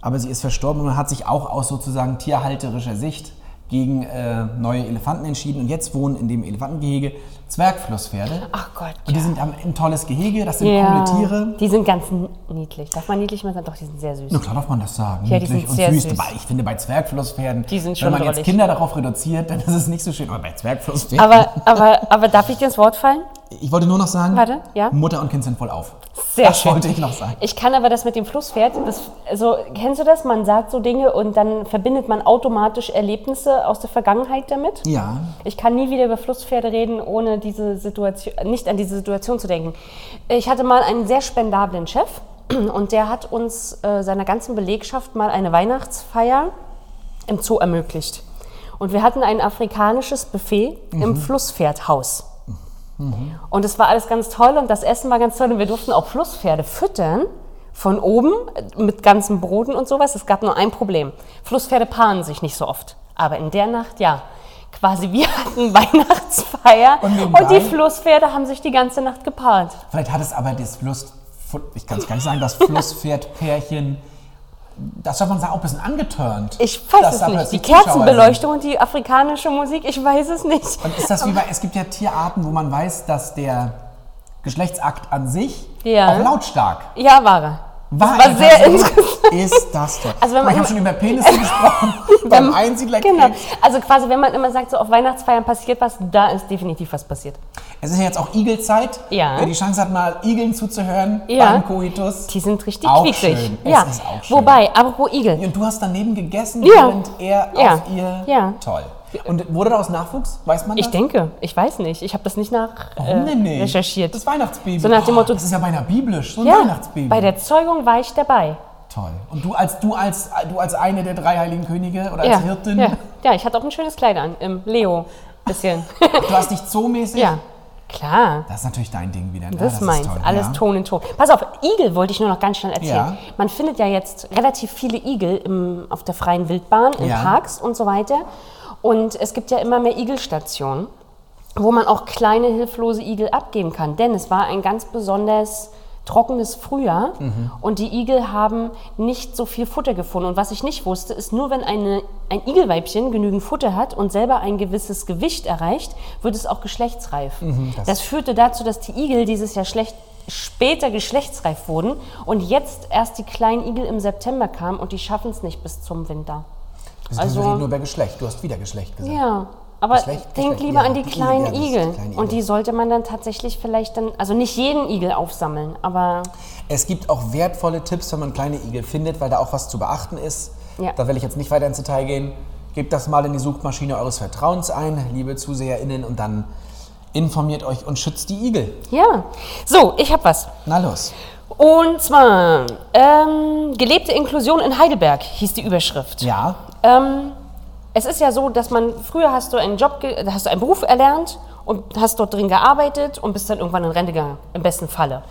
aber sie ist verstorben und hat sich auch aus sozusagen tierhalterischer Sicht gegen äh, neue Elefanten entschieden. Und jetzt wohnen in dem Elefantengehege Zwergflusspferde. Ach Gott. Und die sind haben ein tolles Gehege, das sind ja. coole Tiere. Die sind ganz niedlich. Darf man niedlich mal sagen? Doch, die sind sehr süß. Na klar darf man das sagen. Ja, die Niedlich sind und sehr süß. süß. Aber ich finde, bei Zwergflusspferden, Die sind wenn schon man jetzt drollig. Kinder darauf reduziert, dann ist es nicht so schön. Aber bei Zwergflusspferden, Aber, aber, aber darf ich dir ins Wort fallen? ich wollte nur noch sagen, Warte, ja? Mutter und Kind sind voll auf. Sehr das schön. wollte ich noch sagen. Ich kann aber das mit dem Flusspferd, das, also, kennst du das? Man sagt so Dinge und dann verbindet man automatisch Erlebnisse aus der Vergangenheit damit. Ja, Ich kann nie wieder über Flusspferde reden, ohne diese Situation, nicht an diese Situation zu denken. Ich hatte mal einen sehr spendablen Chef und der hat uns äh, seiner ganzen Belegschaft mal eine Weihnachtsfeier im Zoo ermöglicht. Und wir hatten ein afrikanisches Buffet im Flusspferdhaus. Und es war alles ganz toll und das Essen war ganz toll und wir durften auch Flusspferde füttern. Von oben äh, mit ganzem Broten und sowas. Es gab nur ein Problem. Flusspferde paaren sich nicht so oft. Aber in der Nacht ja. Quasi wir hatten Weihnachtsfeier Und und, die Flusspferde haben sich die ganze Nacht gepaart. Vielleicht hat es aber das Fluss, ich kann es gar nicht sagen, das Flusspferdpärchen, das darf man sagen, auch ein bisschen angeturnt. Ich weiß es nicht. Die Kerzenbeleuchtung und die afrikanische Musik, ich weiß es nicht. Und ist das wie bei, es gibt ja Tierarten, wo man weiß, dass der Geschlechtsakt an sich Ja. auch lautstark Ja, war er. War. War sehr Also, interessant. Ist das toll. Also wenn man ich habe immer- schon über Penisse gesprochen, beim Einsiedlerkrebs. Genau. Also quasi, wenn man immer sagt, so auf Weihnachtsfeiern passiert was, da ist definitiv was passiert. Es ist ja jetzt auch Igelzeit. Ja. Wer die Chance hat, mal Igeln zuzuhören Ja. beim Koitus. Die sind richtig Auch quiekig. schön. Es Ja. ist auch schön. Wobei, apropos Igel. Und du hast daneben gegessen, Ja. während er Ja. auf ihr... Ja. Toll. Und wurde daraus Nachwuchs? Weiß man das? Ich denke, ich weiß nicht. Ich habe das nicht nach Warum denn äh, nicht? recherchiert. Das Weihnachtsbaby. So nach dem Motto- das ist ja beinahe biblisch, so ein ja, Weihnachtsbaby. bei der Zeugung war ich dabei. Toll. Und du als, du, als, du als eine der drei heiligen Könige oder als Ja, Hirtin, ja. ja, ich hatte auch ein schönes Kleid an, im Leo. Bisschen. du hast dich zoomäßig. ja, klar. Das ist natürlich dein Ding wieder. ne? Das, ist meins. toll, Alles ja. Ton in Ton. Pass auf, Igel wollte ich nur noch ganz schnell erzählen. Ja. Man findet ja jetzt relativ viele Igel im, auf der freien Wildbahn, in Ja. Parks und so weiter. Und es gibt ja immer mehr Igelstationen, wo man auch kleine hilflose Igel abgeben kann. Denn es war ein ganz besonders trockenes Frühjahr Mhm. und die Igel haben nicht so viel Futter gefunden. Und was ich nicht wusste, ist nur wenn eine, ein Igelweibchen genügend Futter hat und selber ein gewisses Gewicht erreicht, wird es auch geschlechtsreif. Mhm, das- das führte dazu, dass die Igel dieses Jahr schlecht, später geschlechtsreif wurden und jetzt erst die kleinen Igel im September kamen und die schaffen es nicht bis zum Winter. Ist Also- tatsächlich nur bei Geschlecht. Du hast wieder Geschlecht gesagt. Ja, aber Geschlecht, denk Geschlecht, lieber ja, an die die kleinen Igel, ja, ist die Igel. Und Igel. die sollte man dann tatsächlich vielleicht dann, also nicht jeden Igel aufsammeln, aber Es gibt auch wertvolle Tipps, wenn man kleine Igel findet, weil da auch was zu beachten ist. Ja. Da will ich jetzt nicht weiter ins Detail gehen. Gebt das mal in die Suchmaschine eures Vertrauens ein, liebe ZuseherInnen, und dann informiert euch und schützt die Igel. ja. So, ich habe was. Na los. Und zwar ähm, gelebte Inklusion in Heidelberg hieß die Überschrift. Ja, Ähm, es ist ja so, dass man früher hast du einen Job, hast du einen Beruf erlernt und hast dort drin gearbeitet und bist dann irgendwann in Rente gegangen, im besten Falle.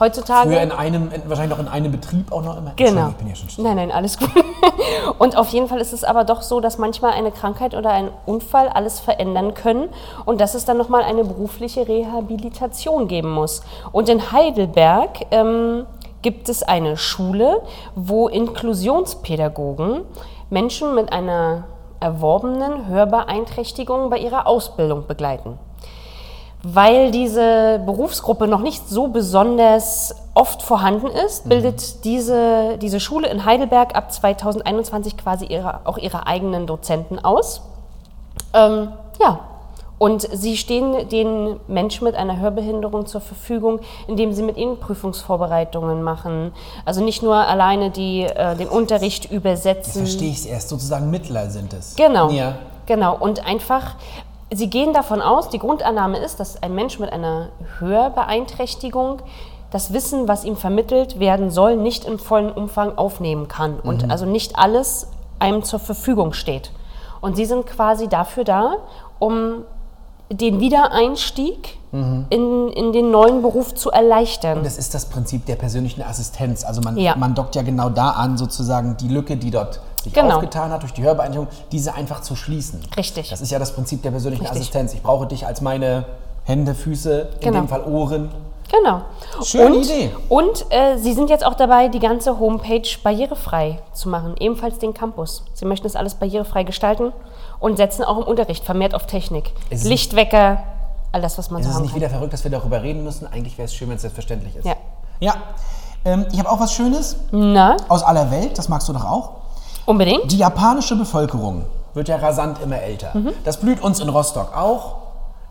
Heutzutage früher in einem, in, wahrscheinlich noch in einem Betrieb auch noch immer. Genau. Ich bin ja schon still. Nein, nein, alles gut. Und auf jeden Fall ist es aber doch so, dass manchmal eine Krankheit oder ein Unfall alles verändern können und dass es dann nochmal eine berufliche Rehabilitation geben muss. Und in Heidelberg ähm, gibt es eine Schule, wo Inklusionspädagogen Menschen mit einer erworbenen Hörbeeinträchtigung bei ihrer Ausbildung begleiten. Weil diese Berufsgruppe noch nicht so besonders oft vorhanden ist, bildet diese, diese Schule in Heidelberg ab 2021 quasi ihre, auch ihre eigenen Dozenten aus. Ähm, ja, und sie stehen den Menschen mit einer Hörbehinderung zur Verfügung, indem sie mit ihnen Prüfungsvorbereitungen machen. Also nicht nur alleine die, äh, den Unterricht Jetzt übersetzen. verstehe ich es erst. Sozusagen Mittler sind es. Genau. Ja. Genau. Und einfach, Sie gehen davon aus, die Grundannahme ist, dass ein Mensch mit einer Hörbeeinträchtigung das Wissen, was ihm vermittelt werden soll, nicht im vollen Umfang aufnehmen kann und also nicht alles einem zur Verfügung steht. Und Sie sind quasi dafür da, um den Wiedereinstieg in, in den neuen Beruf zu erleichtern. Das ist das Prinzip der persönlichen Assistenz. Also man, Ja. man dockt ja genau da an, sozusagen die Lücke, die dort sich Genau. aufgetan hat durch die Hörbeeinigung, diese einfach zu schließen. Richtig. Das ist ja das Prinzip der persönlichen Richtig. Assistenz. Ich brauche dich als meine Hände, Füße, in Genau. dem Fall Ohren. Genau. Schöne und, Idee. Und äh, Sie sind jetzt auch dabei, die ganze Homepage barrierefrei zu machen, ebenfalls den Campus. Sie möchten das alles barrierefrei gestalten und setzen auch im Unterricht vermehrt auf Technik. Es ist- Lichtwecker, all das, was man Es so ist haben nicht kann. wieder verrückt, dass wir darüber reden müssen. Eigentlich wäre es schön, wenn es selbstverständlich ist. Ja. Ja. Ähm, ich habe auch was Schönes Na, aus aller Welt. Das magst du doch auch. unbedingt. Die japanische Bevölkerung wird ja rasant immer älter. Mhm. Das blüht uns in Rostock auch,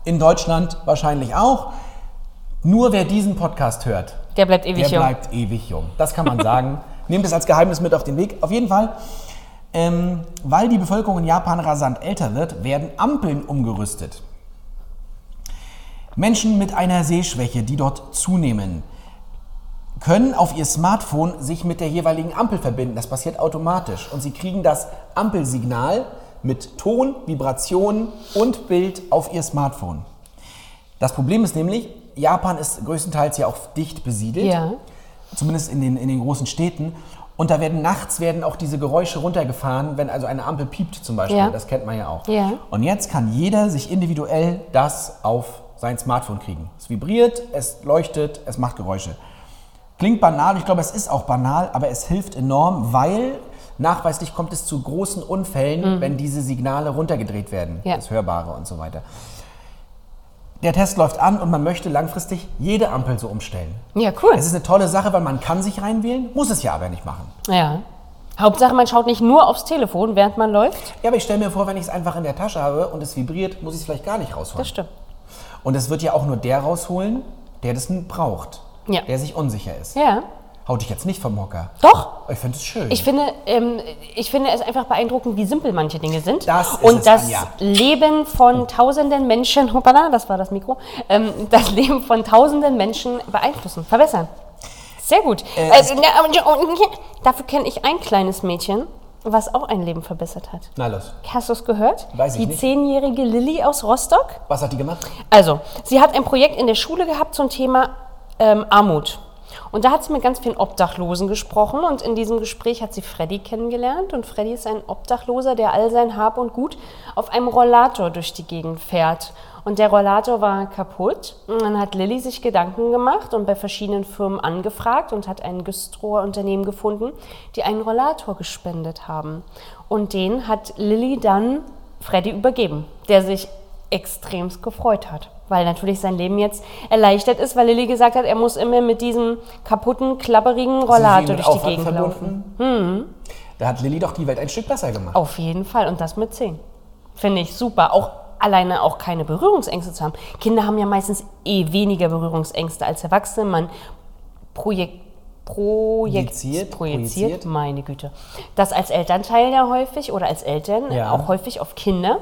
in Deutschland wahrscheinlich auch. Nur wer diesen Podcast hört, Der bleibt ewig der jung. bleibt ewig jung. Das kann man sagen. Nehmt es als Geheimnis mit auf den Weg. Auf jeden Fall, ähm, weil die Bevölkerung in Japan rasant älter wird, werden Ampeln umgerüstet. Menschen mit einer Sehschwäche, die dort zunehmen, können auf ihr Smartphone sich mit der jeweiligen Ampel verbinden. Das passiert automatisch. Und sie kriegen das Ampelsignal mit Ton, Vibration und Bild auf ihr Smartphone. Das Problem ist nämlich, Japan ist größtenteils ja auch dicht besiedelt. Ja. Zumindest in den, in den großen Städten. Und da werden nachts werden auch diese Geräusche runtergefahren, wenn also eine Ampel piept zum Beispiel. Ja. Das kennt man ja auch. Ja. Und jetzt kann jeder sich individuell das auf sein Smartphone kriegen. Es vibriert, es leuchtet, es macht Geräusche. Klingt banal, ich glaube, es ist auch banal, aber es hilft enorm, weil nachweislich kommt es zu großen Unfällen, wenn diese Signale runtergedreht werden, Ja. das Hörbare und so weiter. Der Test läuft an und man möchte langfristig jede Ampel so umstellen. Ja, cool. Es ist eine tolle Sache, weil man kann sich reinwählen, muss es ja aber nicht machen. Ja. Hauptsache, man schaut nicht nur aufs Telefon, während man läuft. Ja, aber ich stelle mir vor, wenn ich es einfach in der Tasche habe und es vibriert, muss ich es vielleicht gar nicht rausholen. Das stimmt. Und es wird ja auch nur der rausholen, der das braucht. Ja. Der sich unsicher ist. Ja. Haut dich jetzt nicht vom Hocker. Doch. Ich finde es schön. Ich finde, ähm, ich finde es einfach beeindruckend, wie simpel manche Dinge sind. Das ist und das Anja. Leben von tausenden Menschen, hoppala, das war das Mikro, ähm, das Leben von tausenden Menschen beeinflussen, verbessern. Sehr gut. Äh, also, dafür kenne ich ein kleines Mädchen, was auch ein Leben verbessert hat. Na los. Hast du es gehört? Weiß ich Die nicht. zehnjährige Lilly aus Rostock. Was hat die gemacht? Also, sie hat ein Projekt in der Schule gehabt zum Thema ähm, Armut. Und da hat sie mit ganz vielen Obdachlosen gesprochen und in diesem Gespräch hat sie Freddy kennengelernt. Und Freddy ist ein Obdachloser, der all sein Hab und Gut auf einem Rollator durch die Gegend fährt. Und der Rollator war kaputt. Und dann hat Lilly sich Gedanken gemacht und bei verschiedenen Firmen angefragt und hat ein Güstrohr-Unternehmen gefunden, die einen Rollator gespendet haben. Und den hat Lilly dann Freddy übergeben, der sich extremst gefreut hat. Weil natürlich sein Leben jetzt erleichtert ist, weil Lilly gesagt hat, er muss immer mit diesem kaputten, klapperigen Rollator durch die Aufwand Gegend laufen. verbunden? Da hat Lilly doch die Welt ein Stück besser gemacht. Auf jeden Fall. Und das mit 10. Finde ich super. Auch alleine auch keine Berührungsängste zu haben. Kinder haben ja meistens eh weniger Berührungsängste als Erwachsene. Man projekt, projekt, Projiziert, projiziert, meine Güte. Das als Elternteil ja häufig oder als Eltern Ja. auch häufig auf Kinder,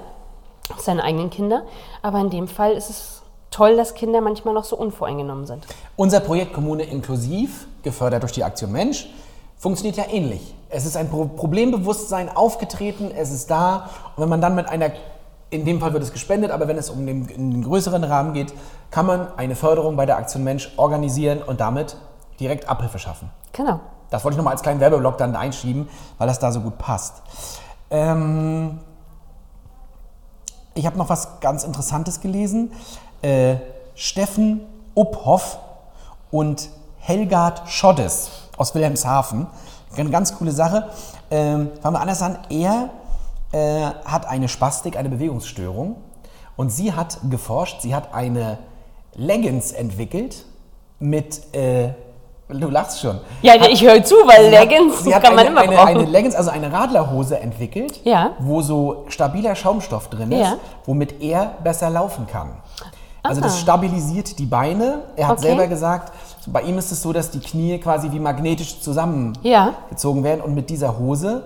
seine eigenen Kinder. Aber in dem Fall ist es toll, dass Kinder manchmal noch so unvoreingenommen sind. Unser Projekt Kommune inklusiv, gefördert durch die Aktion Mensch, funktioniert ja ähnlich. Es ist ein Pro Problembewusstsein aufgetreten, es ist da. Und wenn man dann mit einer, in dem Fall wird es gespendet, aber wenn es um den, den größeren Rahmen geht, kann man eine Förderung bei der Aktion Mensch organisieren und damit direkt Abhilfe schaffen. Genau. Das wollte ich nochmal als kleinen Werbeblock dann einschieben, weil das da so gut passt. Ähm, ich habe noch was ganz Interessantes gelesen. Äh, Steffen Uphoff und Helgard Schoddes aus Wilhelmshaven. Eine ganz coole Sache. Ähm, fangen wir anders an. Er äh, hat eine Spastik, eine Bewegungsstörung. Und sie hat geforscht, sie hat eine Leggings entwickelt mit, äh, du lachst schon. Ja, ich höre zu, weil hat- Leggings hat kann man eine, immer eine, brauchen. eine Leggings, also eine Radlerhose entwickelt, Ja. wo so stabiler Schaumstoff drin ist, Ja. womit er besser laufen kann. Also Ah. das stabilisiert die Beine. Er hat Okay. selber gesagt, bei ihm ist es so, dass die Knie quasi wie magnetisch zusammengezogen Ja. werden und mit dieser Hose,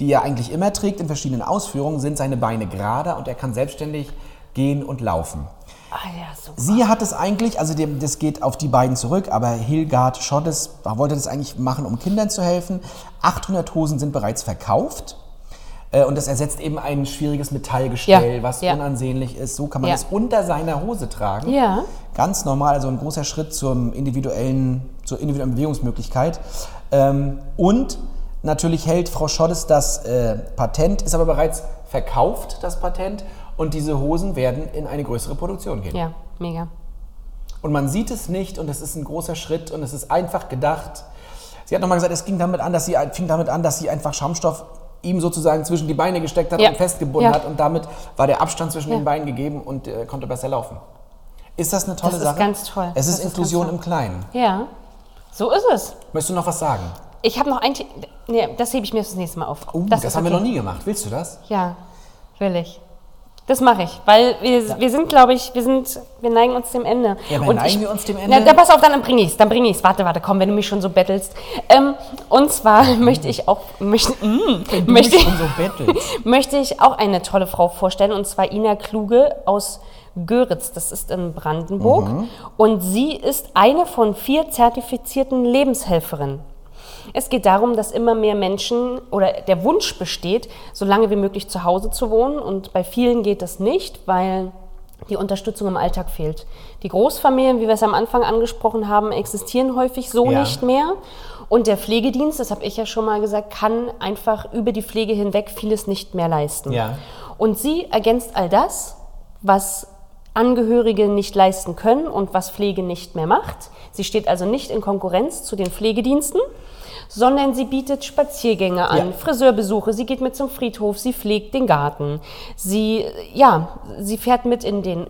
die er eigentlich immer trägt in verschiedenen Ausführungen, sind seine Beine gerader und er kann selbstständig gehen und laufen. Ah ja, so. Sie hat es eigentlich, also das geht auf die beiden zurück, aber Hilgard Schottes wollte das eigentlich machen, um Kindern zu helfen. 800 Hosen sind bereits verkauft. Äh, Und das ersetzt eben ein schwieriges Metallgestell, Ja, was ja. unansehnlich ist. So kann man Ja. es unter seiner Hose tragen. Ja. Ganz normal, also ein großer Schritt zum individuellen, zur individuellen Bewegungsmöglichkeit. Ähm, Und natürlich hält Frau Schottes das äh, Patent, ist aber bereits verkauft, das Patent. Und diese Hosen werden in eine größere Produktion gehen. Ja, mega. Und man sieht es nicht und es ist ein großer Schritt und es ist einfach gedacht. Sie hat nochmal gesagt, es ging damit an, dass sie, fing damit an, dass sie einfach Schaumstoff ihm sozusagen zwischen die Beine gesteckt hat Ja. und festgebunden Ja. hat und damit war der Abstand zwischen Ja. den Beinen gegeben und er konnte besser laufen. Ist das eine tolle Das ist Sache? ganz toll. Es ist Das ist Inklusion im Kleinen. Ja, so ist es. Möchtest du noch was sagen? Ich habe noch ein. The- Nee, das hebe ich mir fürs nächste Mal auf. Oh, das, ist haben wir okay. noch nie gemacht. Willst du das? Ja, will ich. Das mache ich, weil wir, wir sind, glaube ich, wir sind, wir neigen uns dem Ende. Ja, aber Und neigen ich, wir uns dem Na, Ende? dann pass auf, dann bringe ich es, dann bringe ich es. Warte, warte, komm, wenn du mich schon so bettelst. Ähm, und zwar möchte ich auch, möchte, mm, möchte, schon so möchte ich auch eine tolle Frau vorstellen, und zwar Ina Kluge aus Göritz, das ist in Brandenburg. Mhm. Und sie ist eine von vier zertifizierten Lebenshelferinnen. Es geht darum, dass immer mehr Menschen oder der Wunsch besteht, so lange wie möglich zu Hause zu wohnen. Und bei vielen geht das nicht, weil die Unterstützung im Alltag fehlt. Die Großfamilien, wie wir es am Anfang angesprochen haben, existieren häufig so Ja. nicht mehr. Und der Pflegedienst, das habe ich ja schon mal gesagt, kann einfach über die Pflege hinweg vieles nicht mehr leisten. Ja. Und sie ergänzt all das, was Angehörige nicht leisten können und was Pflege nicht mehr macht. Sie steht also nicht in Konkurrenz zu den Pflegediensten, sondern sie bietet Spaziergänge an, Ja. Friseurbesuche, sie geht mit zum Friedhof, sie pflegt den Garten, sie, ja, sie fährt mit in den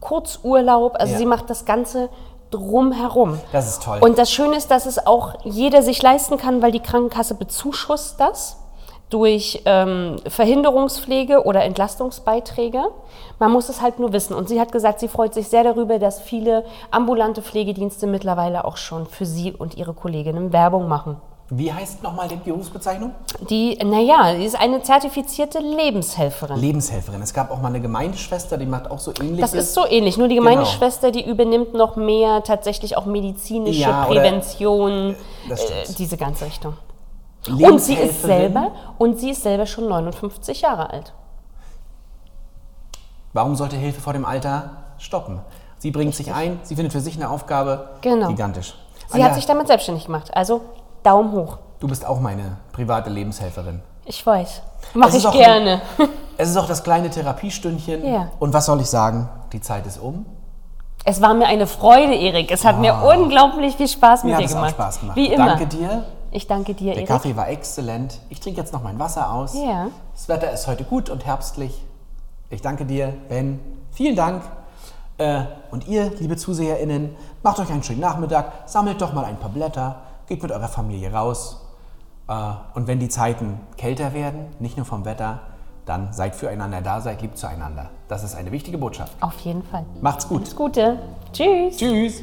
Kurzurlaub, also Ja. sie macht das Ganze drumherum. Das ist toll. Und das Schöne ist, dass es auch jeder sich leisten kann, weil die Krankenkasse bezuschusst das durch ähm, Verhinderungspflege oder Entlastungsbeiträge. Man muss es halt nur wissen. Und sie hat gesagt, sie freut sich sehr darüber, dass viele ambulante Pflegedienste mittlerweile auch schon für sie und ihre Kolleginnen Werbung machen. Wie heißt nochmal die Berufsbezeichnung? Die, naja, sie ist eine zertifizierte Lebenshelferin. Lebenshelferin. Es gab auch mal eine Gemeindeschwester, die macht auch so ähnliches. Das ist so ähnlich, nur die Genau. Gemeindeschwester, die übernimmt noch mehr tatsächlich auch medizinische Ja, Prävention, äh, diese ganze Richtung. Und sie ist selber und sie ist selber schon 59 Jahre alt. Warum sollte Hilfe vor dem Alter stoppen? Sie bringt sich ein, sie findet für sich eine Aufgabe Genau. gigantisch. Sie Anja, hat sich damit selbstständig gemacht. Also Daumen hoch. du bist auch meine private Lebenshelferin. Ich weiß. Mache ich auch- gerne. Es ist auch das kleine Therapiestündchen. Ja. Und was soll ich sagen? Die Zeit ist um. Es war mir eine Freude, Erik. Es hat mir unglaublich viel Spaß mit. Mir hat dir es auch. Spaß gemacht. Wie immer. Danke dir. Ich danke dir, Der Erik. Kaffee war exzellent. Ich trinke jetzt noch mein Wasser aus. Ja. Das Wetter ist heute gut und herbstlich. Ich danke dir, Ben. Vielen Dank. Äh, Und ihr, liebe ZuseherInnen, macht euch einen schönen Nachmittag, sammelt doch mal ein paar Blätter, geht mit eurer Familie raus. Äh, Und wenn die Zeiten kälter werden, nicht nur vom Wetter, dann seid füreinander da, seid lieb zueinander. Das ist eine wichtige Botschaft. Auf jeden Fall. Macht's gut. Alles Gute. Tschüss. Tschüss.